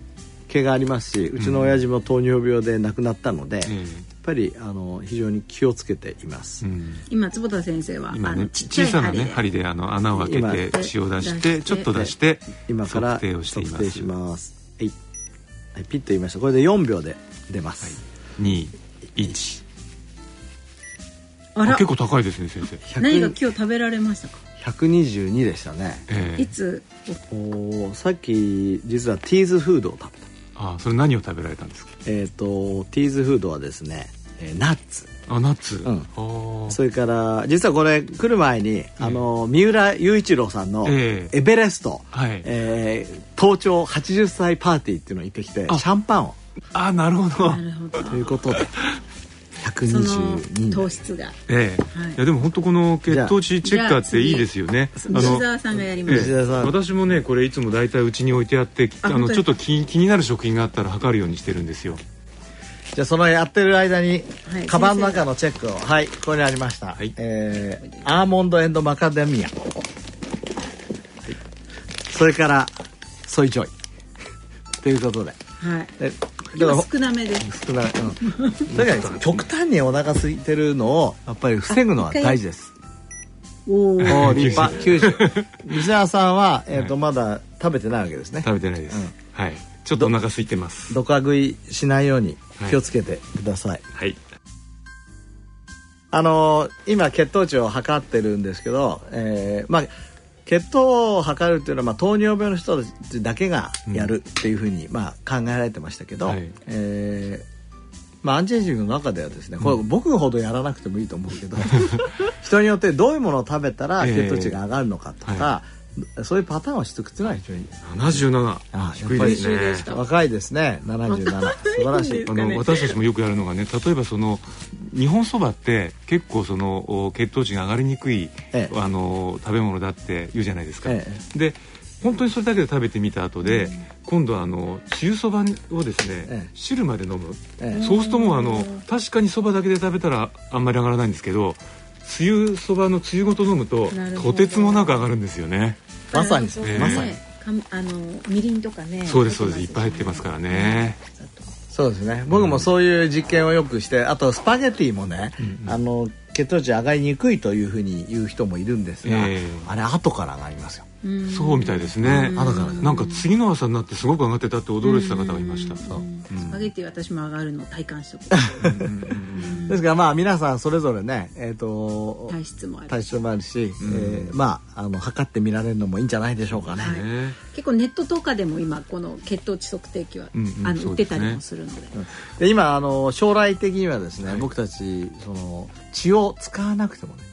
毛がありますしうちの親父も糖尿病で亡くなったので、やっえぱりあの非常に気をつけています、えうん。今坪田先生は今ねあのち小さない針で。ね針であの穴を開け今て血を出し出しててちょっと出して今から測定をしています。測定します。はい、はい、ピッと言いました。これで4秒で出ます、21あら。結構高いですね先生。何が100今日食べられましたか？122でしたね。ええ。いつ？おーさっき実はティーズフードを食べたあそれ何を食べられたんですか？えっ、とティーズフードはですね、えーナッツ。あナッツ、うん。それから実はこれ来る前に、あの三浦雄一郎さんのええ。エベレスト、はい。えー登頂80歳パーティーっていうのを行ってきてシあャンパンを。あなるほど。なるほど。ということでその122糖質が。ええ。はい。いやでも本当この血糖値チェッカーっていいですよね。あ西澤さんがやります、西田さん。私もねこれいつも大体うちに置いてあってあのちょっと気気になる食品があったら測るようにしてるんですよ。じゃあそのやってる間に、はいカバンの中のチェックを。はいここにありました、はい。えーアーモンドエンドマカデミア、はい。それからソイジョイ。ということで。はい。で今だか少なめで。すら少ない、うん、だから極端にお腹空いてるのをやっぱり防ぐのは大事です。おお立派。90西田さんは、えーとまだ食べてないわけですね。食べてないです、うん。はい。ちょっとお腹空いてます。ドカ食いしないようにはい。気をつけてください、はい。あのー今血糖値を測ってるんですけど、えーまあ血糖を測るっていうのは、まあ、糖尿病の人たちだけがやるっていうふうに、まあ、考えられてましたけど、はい。えーまあ、アンチエイジングの中ではですねこれ僕ほどやらなくてもいいと思うけど 人によってどういうものを食べたらええ血糖値が上がるのかとか、はそういうパターンを知っておくっていうのは非常に77あ低いですね。若いですね。77 素晴らしい。あの私たちもよくやるのがね例えばその日本そばって結構そのお血糖値が上がりにくい、ええ。あの食べ物だって言うじゃないですか、えで本当にそれだけで食べてみた後で、今度はあのつゆそばをですね、ええ。汁まで飲む、ええ。そうするともうあの確かにそばだけで食べたらあんまり上がらないんですけどつゆそばのつゆごと飲むととてつもなく上がるんですよね。まさにそう。ええまさにかあのみりんとかね。そうですそうです。いっぱい入ってますからね。そうですね。僕もそういう実験をよくしてあとスパゲティもね、うんあの血糖値上がりにくいというふうに言う人もいるんですが、ええ。あれ後から上がりますよ。うんそうみたいですね。後からなんか次の朝になってすごく上がってたって驚いてた方がいました。そう。うんスパゲッティ私も上がるのを体感しとこですからまあ皆さんそれぞれねえっ、とう体質もある体質もあるし、えーまああの測ってみられるのもいいんじゃないでしょうかね、はい。ね。結構ネットとかでも今この血糖値測定器は、うんうんあの売ってたりもするので。で今あの将来的にはですね、僕たちその血を使わなくてもね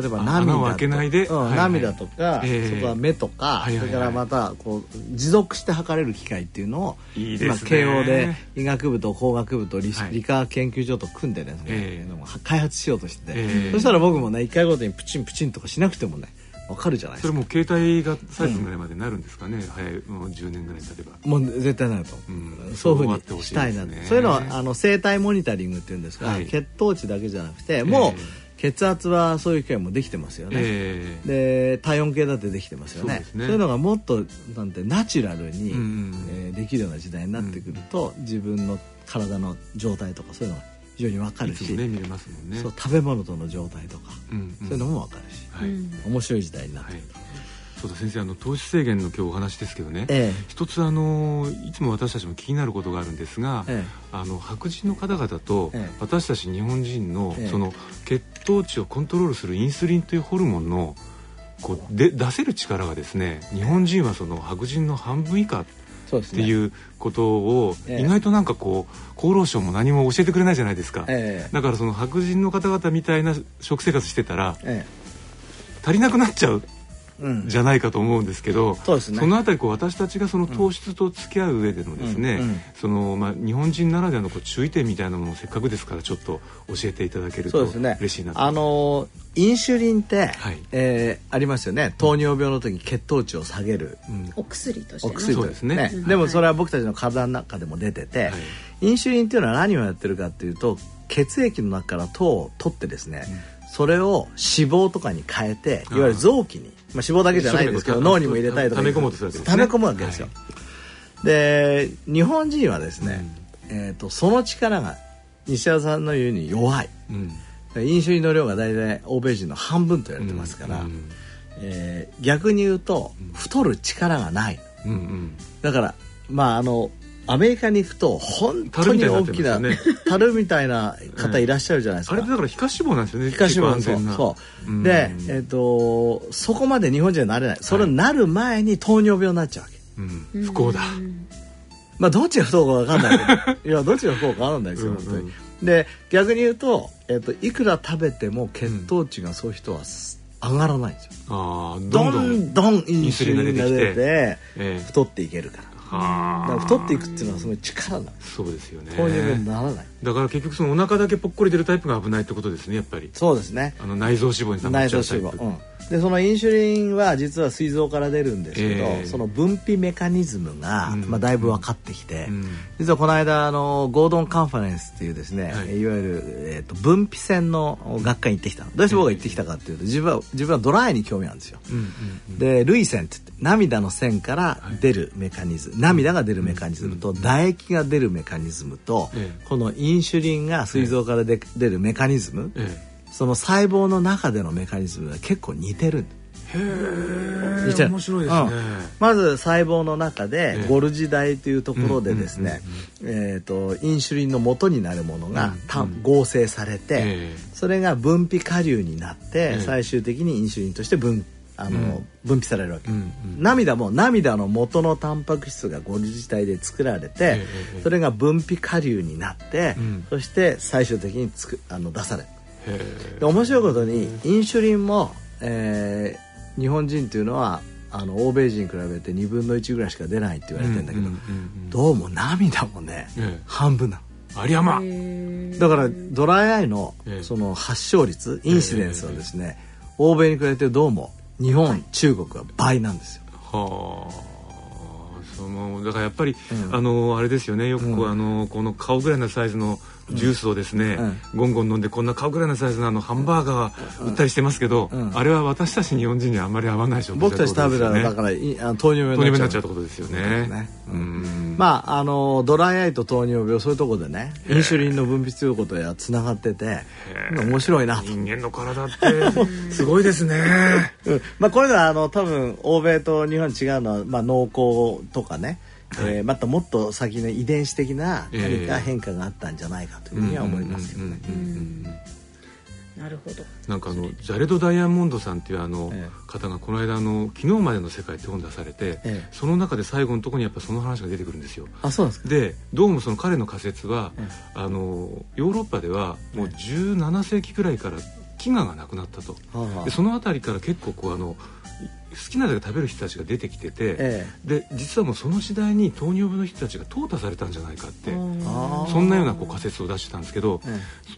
例えばあ涙と穴を開けないで。うんはいはい。そこは目とか、はいはいはい。それからまたこう持続して測れる機械っていうのをいい慶応で医学部と工学部と理,、はい。理科研究所と組んでですね、ええ開発しようとしてて、ええそしたら僕もね一回ごとにプチンプチンとかしなくてもね分かるじゃないですか。それも携帯がサイズぐらいまでなるんですかね、早いもう10年ぐらい経てば。もう絶対なると、うん。そういうふうにしたいなそういうのはあの生体モニタリングっていうんですが、はい。血糖値だけじゃなくてもう血圧はそういう機械もできてますよね、ええ。で体温計だってできてますよね。そういうのがもっとなんてナチュラルに、うんえーできるような時代になってくると、自分の体の状態とかそういうのが非常に分かいるし、ねね。そう食べ物との状態とか、うんうん。そういうのも分かるし、はい、うん面白い時代になってはいくる、そうだ先生あの糖質制限の今日お話ですけどね、え一つあのいつも私たちも気になることがあるんですが、えあの白人の方々とええ。私たち日本人のええ。その血糖値をコントロールするインスリンというホルモンのこうで出せる力がですね日本人はその白人の半分以下っていうことをええ。意外となんかこう厚労省も何も教えてくれないじゃないですか、ええ。だからその白人の方々みたいな食生活してたらえ。足りなくなっちゃうじゃないかと思うんですけど、そうですね。のあたりこう私たちがその糖質と付き合う上でのですね、うんうん。そのまあ日本人ならではのこう注意点みたいなものをせっかくですからちょっと教えていただけると嬉しいなと。あのインシュリンって、はい。えーありますよね。糖尿病の時血糖値を下げる。うん。お薬としてね。お薬とそうですね。うん。でもそれは僕たちの体の中でも出てて、はい。インシュリンっていうのは何をやってるかっていうと血液の中から糖を取ってですね、それを脂肪とかに変えていわゆる臓器に、まあ、脂肪だけじゃないですけど脳にも入れたりとか溜め込もうとするわけですね。溜め込むわけですよ、で日本人はですね、えー、とその力が西田さんの言うに弱い。うん。インシュリンの量が大体欧米人の半分と言われてますから、うんえー逆に言うと太る力がない。だからまああのアメリカに行くと本当に大きな樽みたいにな方いらっしゃるじゃないですか。あれだから皮下脂肪なんですよ。ね皮下脂肪そう、ん。で、えっとそこまで日本人はなれない。それになる前に糖尿病になっちゃうわけ、うん。不幸だ。まあどっちが不幸か分かんないけど。いやどっちが不幸か分かんないですよ、本当に。で逆に言うと、えっといくら食べても血糖値がそういう人は上がらないんですよ、ああどどんどんんどんインシュリンが出てええ。太っていけるから。はあだから太っていくっていうのはすごい力なそうですよね。糖尿病にならない。だから結局そのお腹だけぽっこり出るタイプが危ないってことですねやっぱり。そうですね。あの内臓脂肪に溜まっ内ちゃうタイプ。臓脂肪、うん、でそのインシュリンは実は膵臓から出るんですけど、ええ。その分泌メカニズムが、うん。まあ、だいぶ分かってきて、うん。実はこの間あのゴードンカンファレンスっていうですね、はい。い、わゆる、えー、と分泌線の学会に行ってきたの。どうして僕が行ってきたかっていうと自分は自分はドライに興味あるんですよ、うんうん。で涙腺って言って涙の線から出るメカニズム、涙が出るメカニズムと、唾液が出るメカニズムと、ええ。このインシュリンが膵臓からで、出るメカニズム、えその細胞の中でのメカニズムが結構似てる。へえ面白いですね、うん。まず細胞の中でええ。ゴルジ大というところでですね、えー、とインシュリンの元になるものがた合成されて、え。それが分泌下流になって、ええ。最終的にインシュリンとして分あの、うん。分泌されるわけ、うんうん。涙も涙の元のタンパク質がゴルジ体で作られて、ええそれが分泌下流になって、うん。そして最終的につくあの出される。面白いことにインシュリンも、えー日本人っていうのはあの欧米人に比べて2分の1ぐらいしか出ないって言われてるんだけど、うんうんうんどうも涙もね、ええ。半分なありゃまだからドライアイのええ。その発症率インシデンスはですね、欧米に比べてどうも日本、中国は倍なんですよ。はあそのだからやっぱり、うん。あのあれですよね。よく、うん。あのこの顔ぐらいのサイズのジュースをですね、ゴンゴン飲んでこんな顔ぐらいのサイズのあのハンバーガー売ったりしてますけど、あれは私たち日本人にはあんまり合わない食僕たち食べたらだからいあの糖尿病になっちゃうってことですよね。うん。まああのドライアイと糖尿病そういうところでねインシュリンの分泌ということやつながってて面白いな人間の体って すごいですね、うん、まあこれはあの多分欧米と日本違うのは、まあ、脳梗とかね。はい、えー、またもっと先の遺伝子的な何か変化があったんじゃないかというふうには思いますけどね。なるほど。なんかあのジャレド・ダイヤモンドさんっていうあの方がこの間あの昨日までの世界って本出されて、ええ、その中で最後のところにやっぱその話が出てくるんですよ。あそうですでどうもその彼の仮説は、え、あのヨーロッパではもう17世紀くらいから飢餓がなくなったと、でその辺りから結構こうあの好きなだけ食べる人たちが出てきてて、ええ、で実はもうその時代に糖尿病の人たちが淘汰されたんじゃないかってそんなようなこう仮説を出してたんですけど、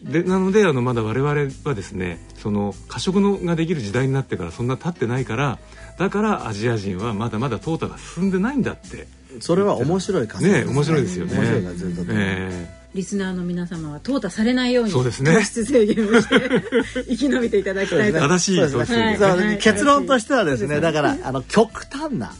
え、でなのであのまだ我々はですねその過食のができる時代になってからそんな経ってないからだからアジア人はまだまだ淘汰が進んでないんだって。それは面白い仮説ね。面白いですよね。面白い仮説だと、えーリスナーの皆様は淘汰されないようにそうですね。糖質制限をして 生き延びていただきたいと、正しい糖質制限、はい、結論としてはですねだからあの極端な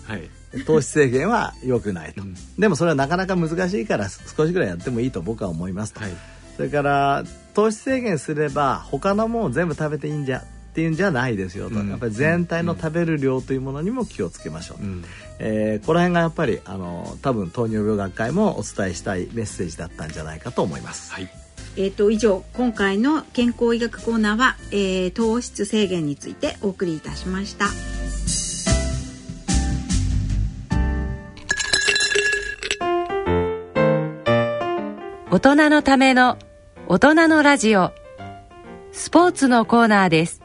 糖質制限は良くないと、でもそれはなかなか難しいから少しぐらいやってもいいと僕は思いますと、はい、それから糖質制限すれば他のものを全部食べていいんじゃっていうんじゃないですよと、うん、やっぱり全体の食べる量というものにも気をつけましょう、うん、えー、この辺がやっぱりあの多分糖尿病学会もお伝えしたいメッセージだったんじゃないかと思います。はい。えーと、以上今回の健康医学コーナーは、えー、糖質制限についてお送りいたしました。大人のための大人のラジオ。スポーツのコーナーです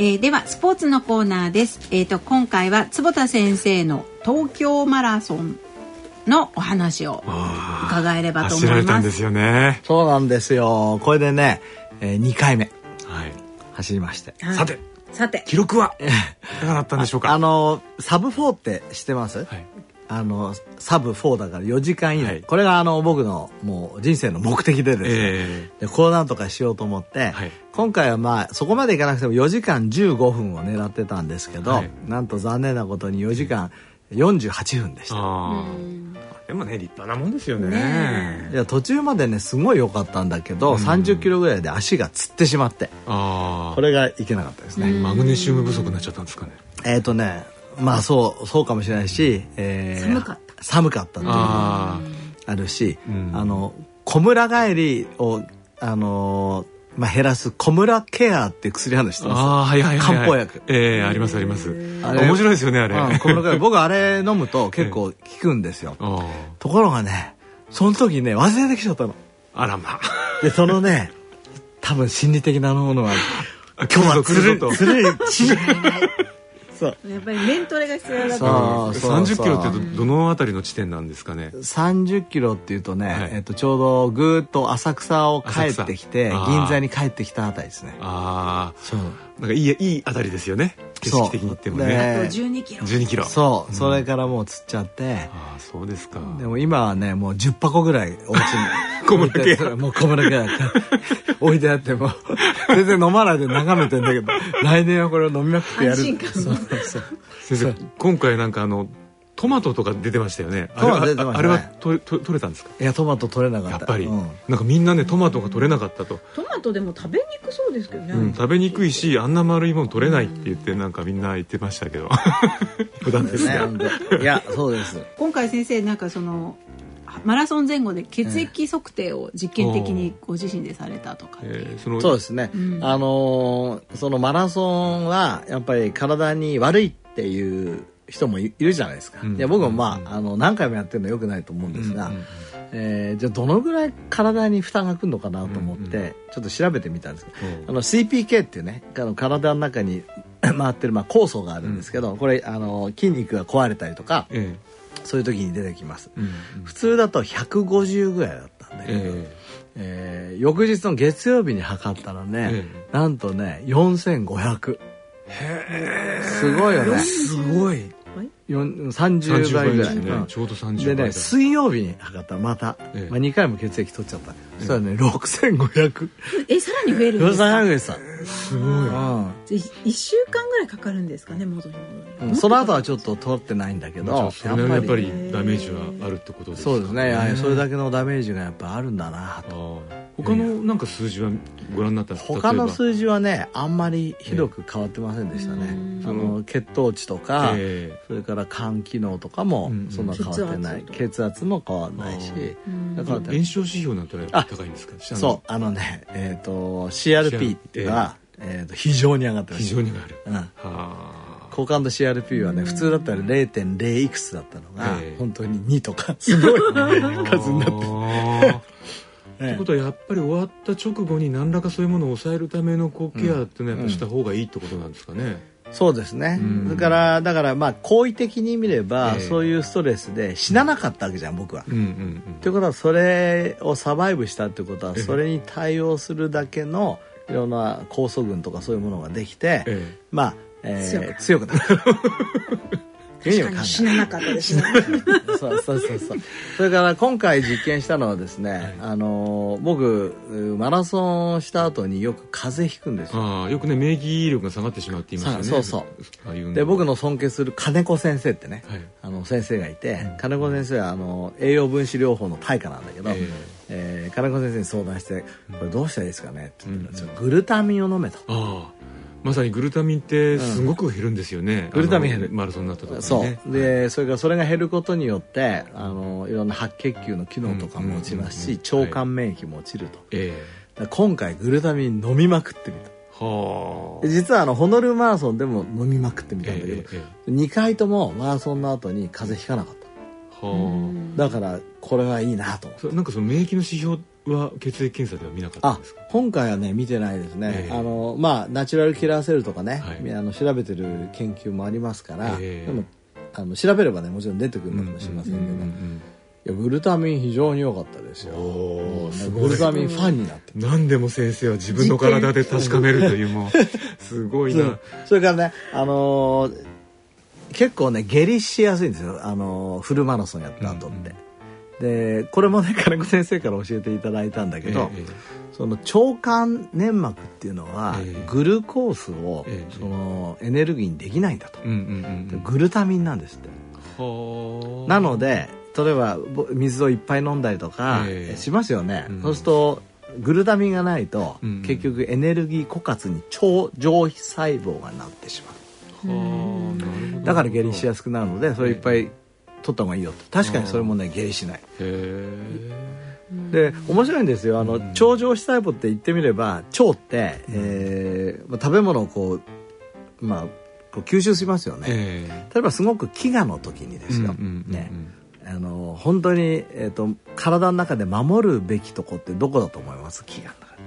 えー、ではスポーツのコーナーです。えっ、ー、と今回は坪田先生の東京マラソンのお話を伺えればと思います。ですよね。そうなんですよ。これでね、えー、2回目、はい、走りまして。はい、さて。さて記録はいかがだったんでしょうか？あのサブ4って知ってます、はい、あのサブ4だから4時間以内、はい、これがあの僕のもう人生の目的でですね、えー、でこうなんとかしようと思って、はい、今回はまあそこまでいかなくても4時間15分を狙ってたんですけど、はい、なんと残念なことに4時間48分でした。でもね立派なもんですよね。ねいや途中までねすごい良かったんだけど、うん、30キロぐらいで足がつってしまってこれがいけなかったですね。マグネシウム不足になっちゃったんですかね。えっ、ー、とねまあそうそうかもしれないし、えー、寒かった。寒かったっていうのもあるし、うん、あの小村帰りをあのまあ、減らす小村ケアって薬あるの知ってます。あ、はいはいはい、漢方薬。ええー、ありますあります。面白いですよねあれ、うん、小村ケア。僕あれ飲むと結構効くんですよ、えー、ところがねその時ね忘れてきちゃったの。あらまでそのね多分心理的なものは 今日はつるつるい そうやっぱりメントレが必要だと三十キロってどのあたりの地点なんですかね？三十キロっていうとね、はい、えっとちょうどぐっと浅草を帰ってきて銀座に帰ってきたあたりですね。ああそう。なんかいいいいあたりですよね景色的に言ってもね。あと12キロ。12キロ。そう、それからもう釣っちゃって。ああそうですか。でも今はねもう10箱ぐらいお家に 小村家。もう小村家置いてあっても 全然飲まないで眺めてんだけど来年はこれを飲みまくってやる。そうそう。先生今回なんかあのトマトとか出てましたよね。トマト出てました、ね、あれはとと取れたんですか？いやトマト取れなかった。やっぱり、うん、なんかみんなねトマトが取れなかったと。トマトでも食べにくそうですけどね。うん、食べにくいしあんな丸いもの取れないって言ってなんかみんな言ってましたけど。普段ですね。いやそうです。今回先生なんかそのマラソン前後で血液測定を実験的にご自身でされたとか、えー、そうですね、うん、あのー、そのマラソンはやっぱり体に悪いっていう人もいるじゃないですか、うん、いや僕もまあ,、あの何回もやってるのはよくないと思うんですが、うん、えー、じゃあどのぐらい体に負担がくるのかなと思って、ちょっと調べてみたんですけど、あの CPK っていうねあの体の中に回ってる、まあ、酵素があるんですけど、これあの筋肉が壊れたりとか、そういう時に出てきます、普通だと150ぐらいだったんだけど、ええ。ー、翌日の月曜日に測ったらね、なんとね4500。へえ。すごいよね。すごい。よん30倍ぐらい、ね、うん。ちょうど30倍でだね水曜日に測った。らまた、ええ。まあ、2回も血液取っちゃった、そしたらね6500えさらに増えるんですか？6500さすごい。1週間ぐらいかかるんですかね元に戻るうん、その後はちょっと取ってないんだけまあどそれなり。にやっぱりダメージはあるってことですかそうですね。それだけのダメージがやっぱあるんだなと。他のなんか数字はご覧になったんですか他の数字はねあんまりひどく変わってませんでしたね、あの血糖値とか、えそれから肝機能とかもうんそん。な変わってない、血圧も変わらないし変わってない炎症指標なんてのは高いんですか？そう。あのねえっ、と CRP っていうのは、えーと非常に上がってます非常にがある。うん。はあ。好感度 CRP はね普通だったら0.0いくつだったのが、ええ。本当に2とか すごい数になって。あー。とええ。いうことはやっぱり終わった直後に何らかそういうものを抑えるためのこうケアっていうのはやっぱした方がいいってことなんですかね、そうですね、うん。だからだからまあ好意的に見れば、ええ。そういうストレスで死ななかったわけじゃん僕は。うんうんうん。ということはそれをサバイブしたってことはええそれに対応するだけのいろんな酵素群とかそういうものができて、えまあ、え強くー、強くなる。と いうふうにも考確かに死ななかったですね。えそうそうそうそう。それから今回実験したのはですね、あのー僕マラソンした後によく風邪ひくんですよ。ああよくね免疫力が下がってしまうって言いますよね。そうああいうの。で僕の尊敬する金子先生ってね、はい。あの先生がいて、金子先生はあの栄養分子療法の大家なんだけど、ええー金子先生に相談して「これどうしたらいいですかね?」って言ったらちょっとグルタミンを飲めと。まさにグルタミンってすごく減るんですよね、グルタミン減る。マラソンになった時にね。そう。でそれからそれが減ることによってあのいろんな白血球の機能とかも落ちますうんし腸管免疫も落ちると、えだから今回グルタミン飲みまくってみた。えは実はあのホノルルマラソンでも飲みまくってみたんだけど、えええ2回ともマラソンの後に風邪ひかなかった。はだからこれはいいなと。なんかその免疫の指標は血液検査では見なかったですか？今回はね見てないですね、ええ。あのまあナチュラルキラーセルとかね、はい。あの調べてる研究もありますから、ええ。でもあの調べればねもちろん出てくるのかもしれませんけど、うんうんうんいやグルタミン非常に良かったですよ。すごい。グルタミンファンになって。何でも先生は自分の体で確かめるというもう。すごいな。それからねあのー結構ね下痢しやすいんですよ。あのーフルマラソンやった後って、でこれもね 金子先生から教えていただいたんだけど、えその腸管粘膜っていうのは、ええ。グルコースを、ええ。そのエネルギーにできないんだと。グルタミンなんですって。はあなので例えばぼ水をいっぱい飲んだりとかええ。しますよね、うん。そうするとグルタミンがないと、うん結局エネルギー枯渇に腸上皮細胞がなってしまうだから下痢しやすくなるのでそれいっぱい取った方がいいよと確かにそれもね下痢しない。へえで面白いんですよ。あの、うん。腸上皮細胞って言ってみれば腸って、えーまあ食べ物をこうまあこう吸収しますよね、え例えばすごく飢餓の時にですよ、ね。あの本当に、えー、と体の中で守るべきとこってどこだと思います？飢餓の中で。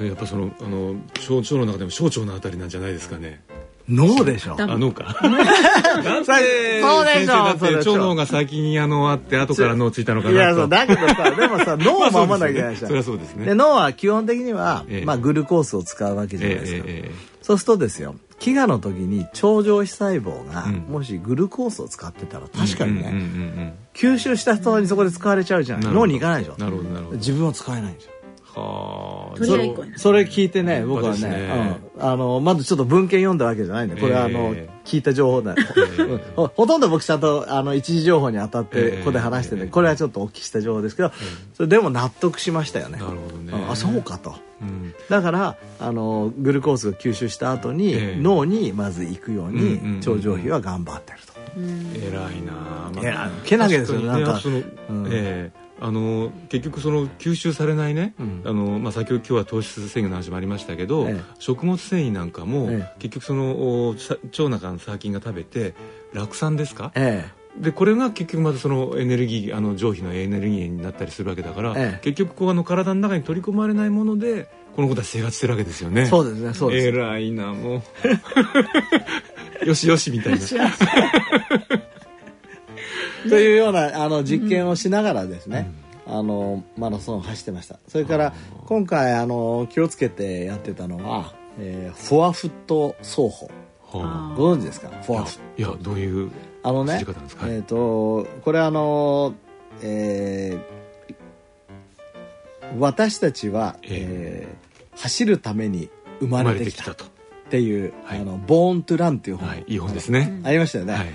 えやっぱそのあの小腸の中でも小腸のあたりなんじゃないですかね脳でしょ。あ脳か。なんでそうでしょ先生だって腸の方が先にあのあって後から脳ついたのかなと。いやそうだけどさでもさ脳を守らなきゃいけないじゃん。そりゃそうですね。で脳は基本的には、ええ。まあ、グルコースを使うわけじゃないえですか、ええそうするとですよ飢餓の時に腸上皮細胞が、うん。もしグルコースを使ってたらえ確かにね、吸収した人にそこで使われちゃうじゃん。脳に行かないでしょ。なるほどなるほど。自分は使えないんですよはあとりあえず。そそれ聞いてね僕はねね。うん、あのまずちょっと文献読んだわけじゃないんでこれはあの、ええ。聞いた情報だよ、うん。ほほとんど僕ちゃんとあの一時情報に当たってええここで話してるんで、ええ。これはちょっとお聞きした情報ですけど、それでも納得しましたよね。なるほどね。うん。あそうかと。うん。だからあのグルコースが吸収した後に、ええ。脳にまず行くように、うんうんうん腸上皮は頑張ってると。偉いなあい。やけなげですよねなんか。その、うん。ええあの結局その吸収されないね、うん。あのまあ、先ほど今日は糖質制限の話もありましたけど、ええ。食物繊維なんかも、え結局その腸の中の細菌が食べて酪酸ですか、えでこれが結局またそのエネルギーあの上皮のエネルギーになったりするわけだから、ええ。結局こうあの体の中に取り込まれないものでこの子たち生活してるわけですよね。えそうですねそうです、偉いなもう。よしよしみたいな というようなあの実験をしながらですね、あのマラソンを走ってました。それから今回あの気をつけてやってたのは、えーフォアフット走法。はご存知ですか？フォアフット。あいやどういうあのねえっ、とこれあのえー私たちは、ええ。ー走るために生まれてきたっれていう「はい。あのボーン・トゥ・ラン」っていう本、はい、いい本ですね、ありましたよね、はい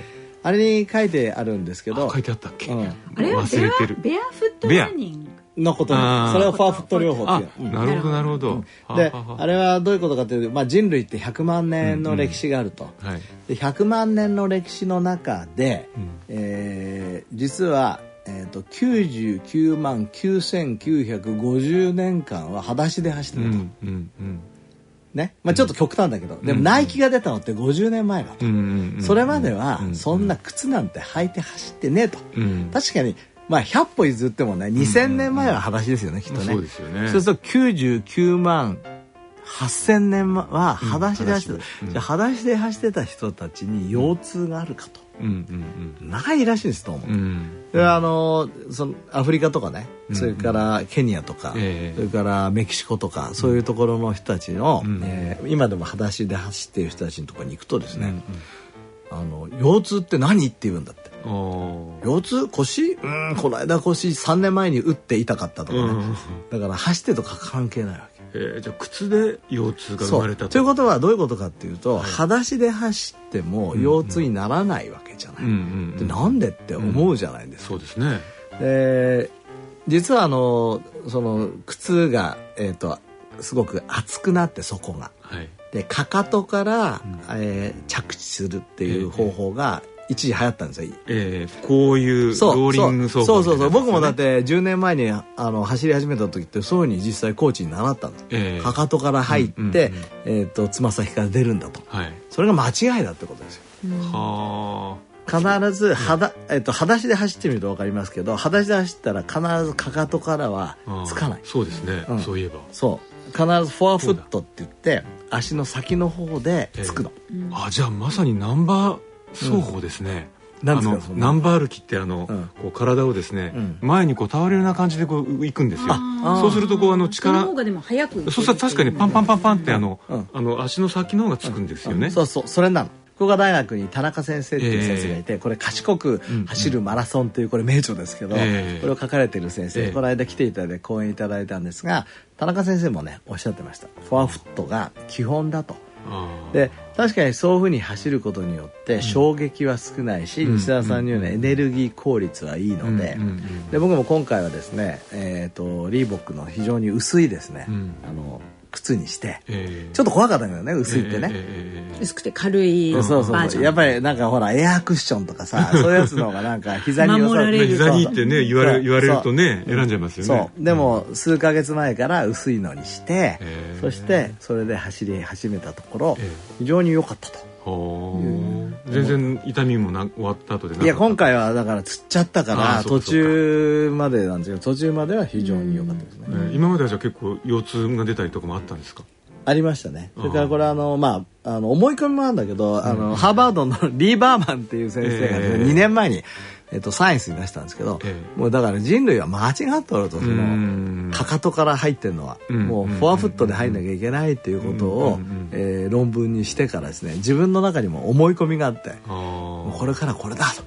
あれに書いてあるんですけど。あ書いてあったっけ、うん。あれはベ忘れてる。アベアフットランニング。のことそれをファーフット療法あっていう。うん。なるほどなるほど、でははは。あれはどういうことかというと、まあ、人類って100万年の歴史があると、はい。で100万年の歴史の中で、うん。えー実は、えー、と99万9950年間は裸足で走ってたと、うんうんうんね。まあ、ちょっと極端だけど、でもナイキが出たのって50年前だと、それまではうんそんな靴なんて履いて走ってねえと、うん。確かにまあ100歩譲ってもね2000年前は裸足ですよね、きっとね、そうですよね。そうすると99万8000年は裸足で走ってた、うん。じゃあ裸足で走ってた人たちに腰痛があるかと、うんうんないらしいですと思う、うん。あのそのアフリカとかね、うん。それからケニアとか、ええ。それからメキシコとかそういうところの人たちの、うん。えー今でも裸足で走っている人たちのところに行くとですね、うんあの腰痛って何って言うんだって。腰痛腰？うんこの間腰3年前に打って痛かったとかね、うん。だから走ってとか関係ないわけえーじゃあ靴で腰痛が生まれたと。いうことはどういうことかっていうと、裸足で走っても腰痛にならないわけじゃない、うんうんなんでって思うじゃないですか、そうですね。で実はあのその靴が、えー、とすごく厚くなって底が。はい。でかかとから、えー着地するっていう方法が一時流行ったんですよ、えーこういうロそうーリング走法そうそうそう僕もだって10年前にあの走り始めた時ってそういうふうに実際コーチに習ったんです、つですねえー。かかとから入って、えー、とつま先から出るんだと。はい。それが間違いだってことですよ。は必ず裸,、えっと裸足で走ってみると分かりますけど裸足で走ったら必ずかかとからはあつかない。そうですね、うん。そういえば。そう。必ずフォアフットって言って足の先の方でつくの、あじゃあまさにナンバー走法ですね、なんあのナンバー歩きってあの、うん。こう体をですね、うん。前にこう倒れるような感じでこう行くんですよ。あそうするとこうあの力方がでも早くそうしたら確かにパンパンパンパンってあの,、うん。あの足の先の方がつくんですよね、そうそうそれなの福岡大学に田中先生っていう先生がいて、これ賢く走るマラソンっていうこれ名著ですけど、ええ。これを書かれてる先生、ええ。この間来ていただいて講演いただいたんですが田中先生もねおっしゃってました。フォアフットが基本だと。で確かにそういうふうに走ることによって衝撃は少ないし、うん。西田さんに言うようにエネルギー効率はいいので,、うん。で僕も今回はですね、えー、とリーボックの非常に薄いですね、うん。あの靴にしてえーちょっと怖かったんだよね薄いってね。えーえーえー薄くて軽いバそうそう。ージョン。そうやっぱりなんかほらエアクッションとかさ そういうやつの方がなんか膝に良さ守られる膝にってね言われ言われるとねそう。選んじゃいますよそねう。でも数ヶ月前から薄いのにしてへーそしてそれで走り始めたところええ。非常に良かったと。ほー全然痛みもな終わった後でいや今回はだから釣っちゃったかあら途中までなんですけど途中までは非常に良かったですね。えー今まではじゃあ結構腰痛が出たりとかもあったんですか？ありましたね。それからこれあのまああの思い込みもあるんだけどあのハーバードのリー・バーマンっていう先生がええ2年前にえっとサイエンスに出したんですけどええ。もうだから人類は間違っておるとそうのん。かかとから入ってるのは。うん。もうフォアフットで入んなきゃいけないっていうことをえー論文にしてからですね自分の中にも思い込みがあってこれからこれだと。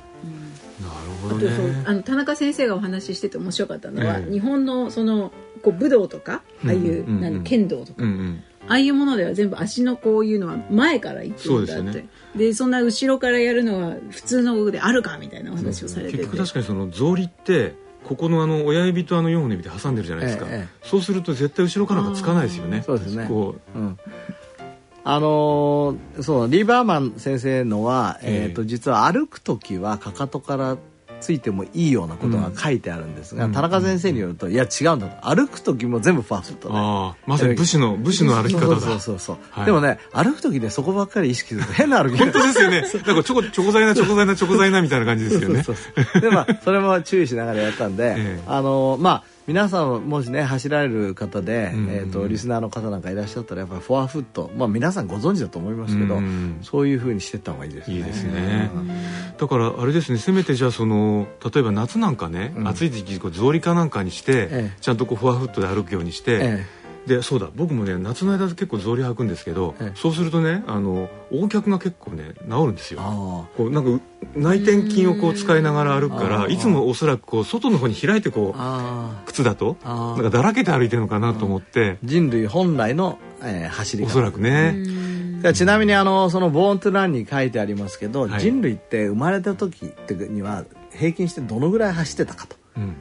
なるほどあとそうねあの田中先生がお話ししてて面白かったのは、ええ日本のそのこう武道とかああいう、うん。うん。うん何剣道とか、うんうんああいうものでは全部足のこういうのは前から行くんだって。でね。でそんな後ろからやるのは普通のであるかみたいなお話をされてて、結局確かにその草履ってここのあの親指とあの4本の指で挟んでるじゃないですか、ええそうすると絶対後ろからがつかないですよね。そうですね。こう。ん。あのーそうリーバーマン先生のは、ええ。えー、と実は歩く時はかかとからついてもいいようなことが書いてあるんですが、うん。田中先生によるといや違うんだと。歩く時も全部ファーストうだああまさに武士の武士の歩き方だ。そうそうそうはいでもね歩く時でそこばっかり意識すると変な歩き方本当ですよねなんかちょこちょこざいなちょこざいなちょこざいなみたいな感じですよねでまあそれも注意しながらやったんで、ええあのまあ皆さんもしね走られる方で、うん。えー、とリスナーの方なんかいらっしゃったらやっぱりフォアフットまあ皆さんご存知だと思いますけど、うん。そういうふうにしてった方がいいですね。いいですね。うんだからあれですねせめてじゃあその例えば夏なんかね、うん。暑い時期こう草履かなんかにして、ええ。ちゃんとこうフォアフットで歩くようにして、えでそうだ僕もね夏の間結構草履履くんですけど、ええ。そうするとねあの横脚が結構ね治るんですよ。あこうなんかう内転筋をこう使いながら歩くからいつもおそらくこう外の方に開いてこうあ靴だとあなんかだらけて歩いてるのかなと思って人類本来の、えー走り方。おそらくね。ちなみにあのその「ボーン・トゥ・ラン」に書いてありますけど、はい。人類って生まれた時ってには平均してどのぐらい走ってたかと。うん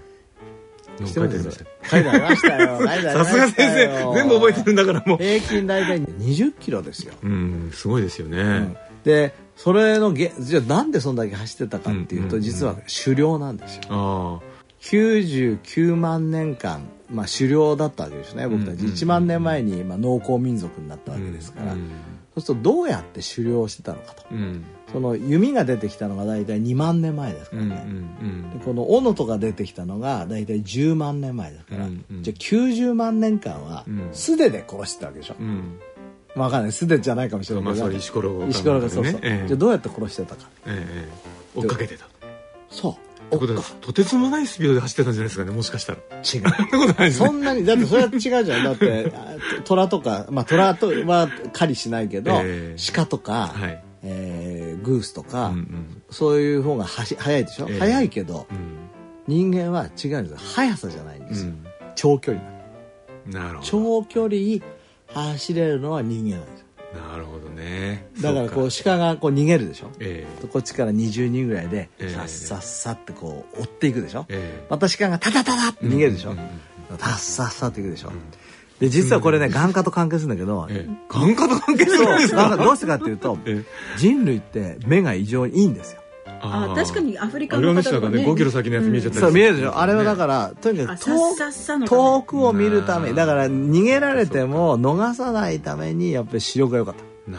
なん知ってました書いてありましたよ。さすが先生全部覚えてるんだからもう。平均大体20キロですよ。うんすごいですよね、うん。でそれのげじゃあなんでそんだけ走ってたかっていうと、実は狩猟なんですよ。あ99万年間、まあ、狩猟だったわけですね僕たち、うんうんうん1万年前に、まあ、農耕民族になったあわけですから、うん。そうするとどうやって狩猟してたのかと。うんその弓が出てきたのが大体2万年前ですかうんらうん。ね、でこの斧とか出てきたのが大体10万年前ですから、うんうん。じゃあ90万年間はうん。素手で殺してたわけでしょ、うん。うんわかんない。素手じゃないかもしれないけど、まあそれ石ころを石ころがそうそう、ええ。じゃあどうやって殺してたか。ええええ。追っかけてた。そう。ってことはとてつもないスピードで走ってたんじゃないですかねもしかしたら。違う。そんなにだってそれは違うじゃん。だってあ虎とかまあ虎とは狩りしないけど、ええ。鹿とか、はいえーグースとか、うんうん。そういう方がはし速いでしょ、ええ。速いけどうん。人間は違うんですよ。速さじゃないんですよ、うん。長距離なるほど。長距離走れるのは人間なんですよ。なるほどね。だからこうそ鹿がこう逃げるでしょ？えこっちから20人ぐらいでええ。さっさっさってこう追っていくでしょ、ええ。また鹿がタタタタって逃げるでしょ、うんうんタッサッサっていくでしょ、で実はこれね眼科と関係するんだけど、ええ。眼科と関係するんですか？どうしてかっていうと ええ。人類って目が異常にいいんですよ。あ確かにアフリカの方とかね。5キロ先のやつ見えちゃったりそう見えるでしすょ？あれはだからとにかあく遠くを見るため。うんだから逃げられても逃さないためにやっぱり視力が良かった。な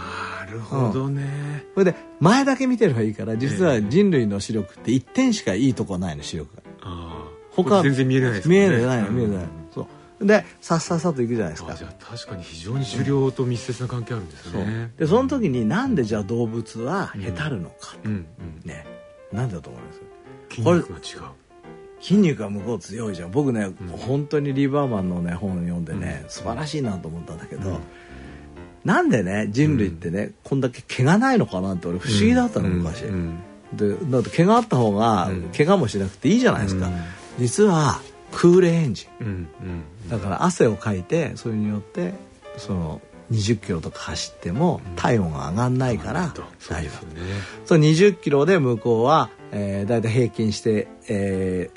るほどね。それで前だけ見てればいいから実は人類の視力って一点しかいいとこないの視力が。ああ他全然見えないですね。見えない見えない。うんでさっさっさと行くじゃないですか。確かに非常に狩猟と密接な関係あるんですそうね。でその時になんでじゃあ動物はへたるのか、うんうん。ね。なんでだと思います？筋肉が違う。筋肉が向こう強いじゃん。僕ね、本当にリバーマンのね本を読んでね、素晴らしいなと思ったんだけど、うん。なんでね人類ってね、こんだけ毛がないのかなって俺不思議だったの、昔、うん。でだって毛があった方が、うん。怪我もしなくていいじゃないですか、うん。実は空冷エンジうん。うん。ンだから汗をかいてそれによってその20キロとか走っても体温が上がんないからとそう大丈夫。ですよね。その20キロで向こうは、えー、だいたい平均して、え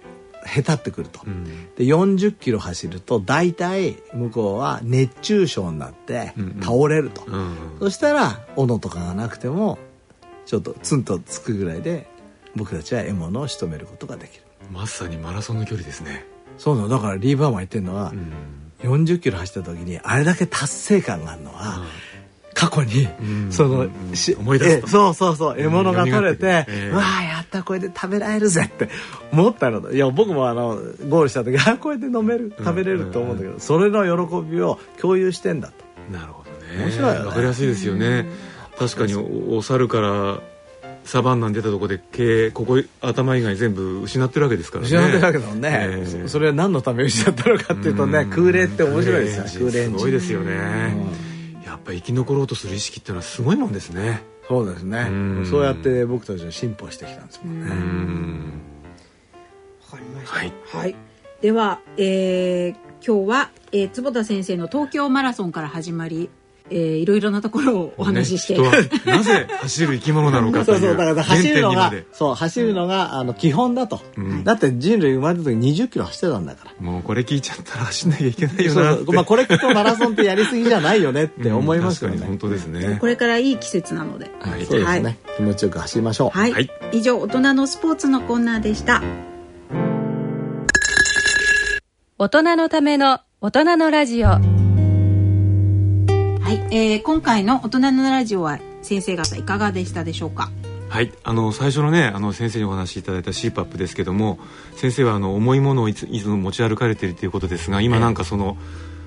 ー、へたってくると、うん。で40キロ走ると大体向こうは熱中症になってうんうん。倒れると、うん。そしたら斧とかがなくてもちょっとツンとつくぐらいで僕たちは獲物を仕留めることができる。まさにマラソンの距離ですねそうなの。だからリーバーマン言ってるのはう、ん。40キロ走った時にあれだけ達成感があるのは、過去に、うん。その、し思い出すそうそうそう獲物が取れて、ええわあやったこれで食べられるぜって思ったの。いや僕もあのゴールした時あこれで飲める食べれると思うんだけど、それの喜びを共有してんだと。なるほどね。面白いよね。わかりやすいですよね。確かにおお猿からサバンナに出たところで毛ここ頭以外全部失ってるわけですからね。失ってるわけだもんね、ええ。そそれは何のために失ったのかっていうとね、うん。空冷って面白いですよ空空冷すごいですよね、やっぱ生き残ろうとする意識っていうのはすごいもんですね。そうですね、うん。そうやって僕たちは進歩してきたんですもんね、うん。わかりました。はい。はい。では、えー今日は、えー坪田先生の東京マラソンから始まり、えーいろいろなところをお話しして、ね人はなぜ走る生き物なのかと そういうそうだから原走るのがそう走るのが、あの基本だと、うん。だって人類生まれた時20キロ走ってたんだから。もうこれ聞いちゃったら走んなきゃいけないよなって。そうまあこれ聞くとマラソンってやりすぎじゃないよねって 思いますよね、うん確かに本当ですね。これからいい季節なので。はい。そうですね、はい気持ちよく走りましょう。はい。はい。以上、大人のスポーツのコーナーでした。大人のための大人のラジオはい。えー今回の大人のラジオは先生方いかがでしたでしょうか？はい、あの最初のねあの先生にお話しいただいた CPAP ですけども先生はあの重いものをいついつも持ち歩かれているということですが今なんかその、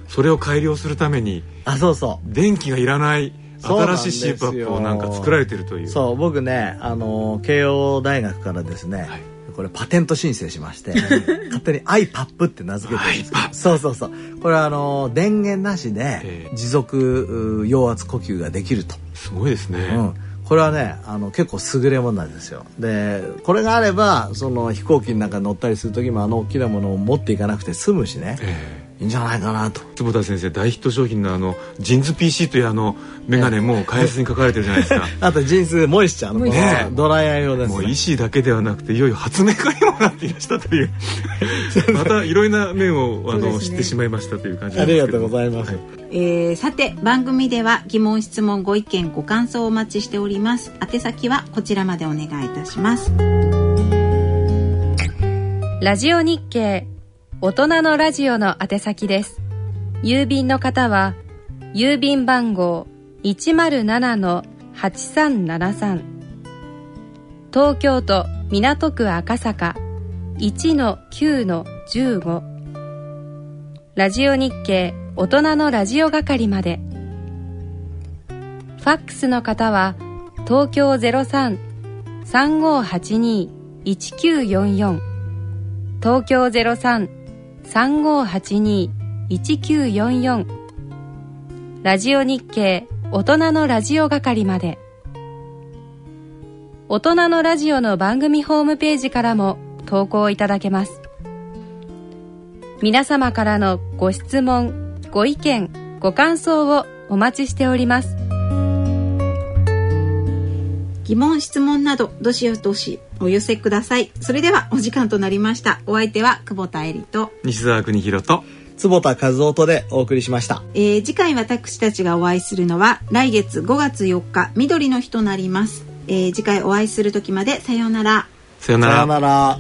それを改良するためにあそうそ電気がいらない新しい CPAP をなんか作られてるというう。そう僕ねあの慶応大学からですね、はいこれパテント申請しまして勝手に iPAP って名付けてるんです。そうそうそう。これはあの電源なしで持続陽圧呼吸ができると。すごいですね、うん。これはねあの結構優れものなんですよ。でこれがあればその飛行機の中に乗ったりする時もあの大きなものを持っていかなくて済むしね、えーいいんじゃないかなと。坪田先生大ヒット商品のあのジンズ PC というあの眼鏡も開発に書かれてるじゃないですか。あとジンズモイスチャーの、ね、ドライヤー用です、ね、もう医師だけではなくていよいよ発明家にもなっていらしたという。またいろいろな面をあの、ね、知ってしまいましたという感じありがとうございます、はい、えー、さて番組では疑問質問ご意見ご感想をお待ちしております。宛先はこちらまでお願いいたします。ラジオ日経大人のラジオの宛先です。郵便の方は郵便番号107-8373東京都港区赤坂1-9-15ラジオ日経大人のラジオ係まで。ファックスの方は東京03-3582-1944東京03-3582-1944 3582-1944ラジオ日経大人のラジオ係まで。大人のラジオの番組ホームページからも投稿いただけます。皆様からのご質問ご意見ご感想をお待ちしております。疑問質問などどしどしお寄せください。それではお時間となりました。お相手は久保田恵里と西澤邦弘と坪田和夫とでお送りしました、えー、次回私たちがお会いするのは来月5月4日緑の日となります、えー、次回お会いする時までさようなら。さようなら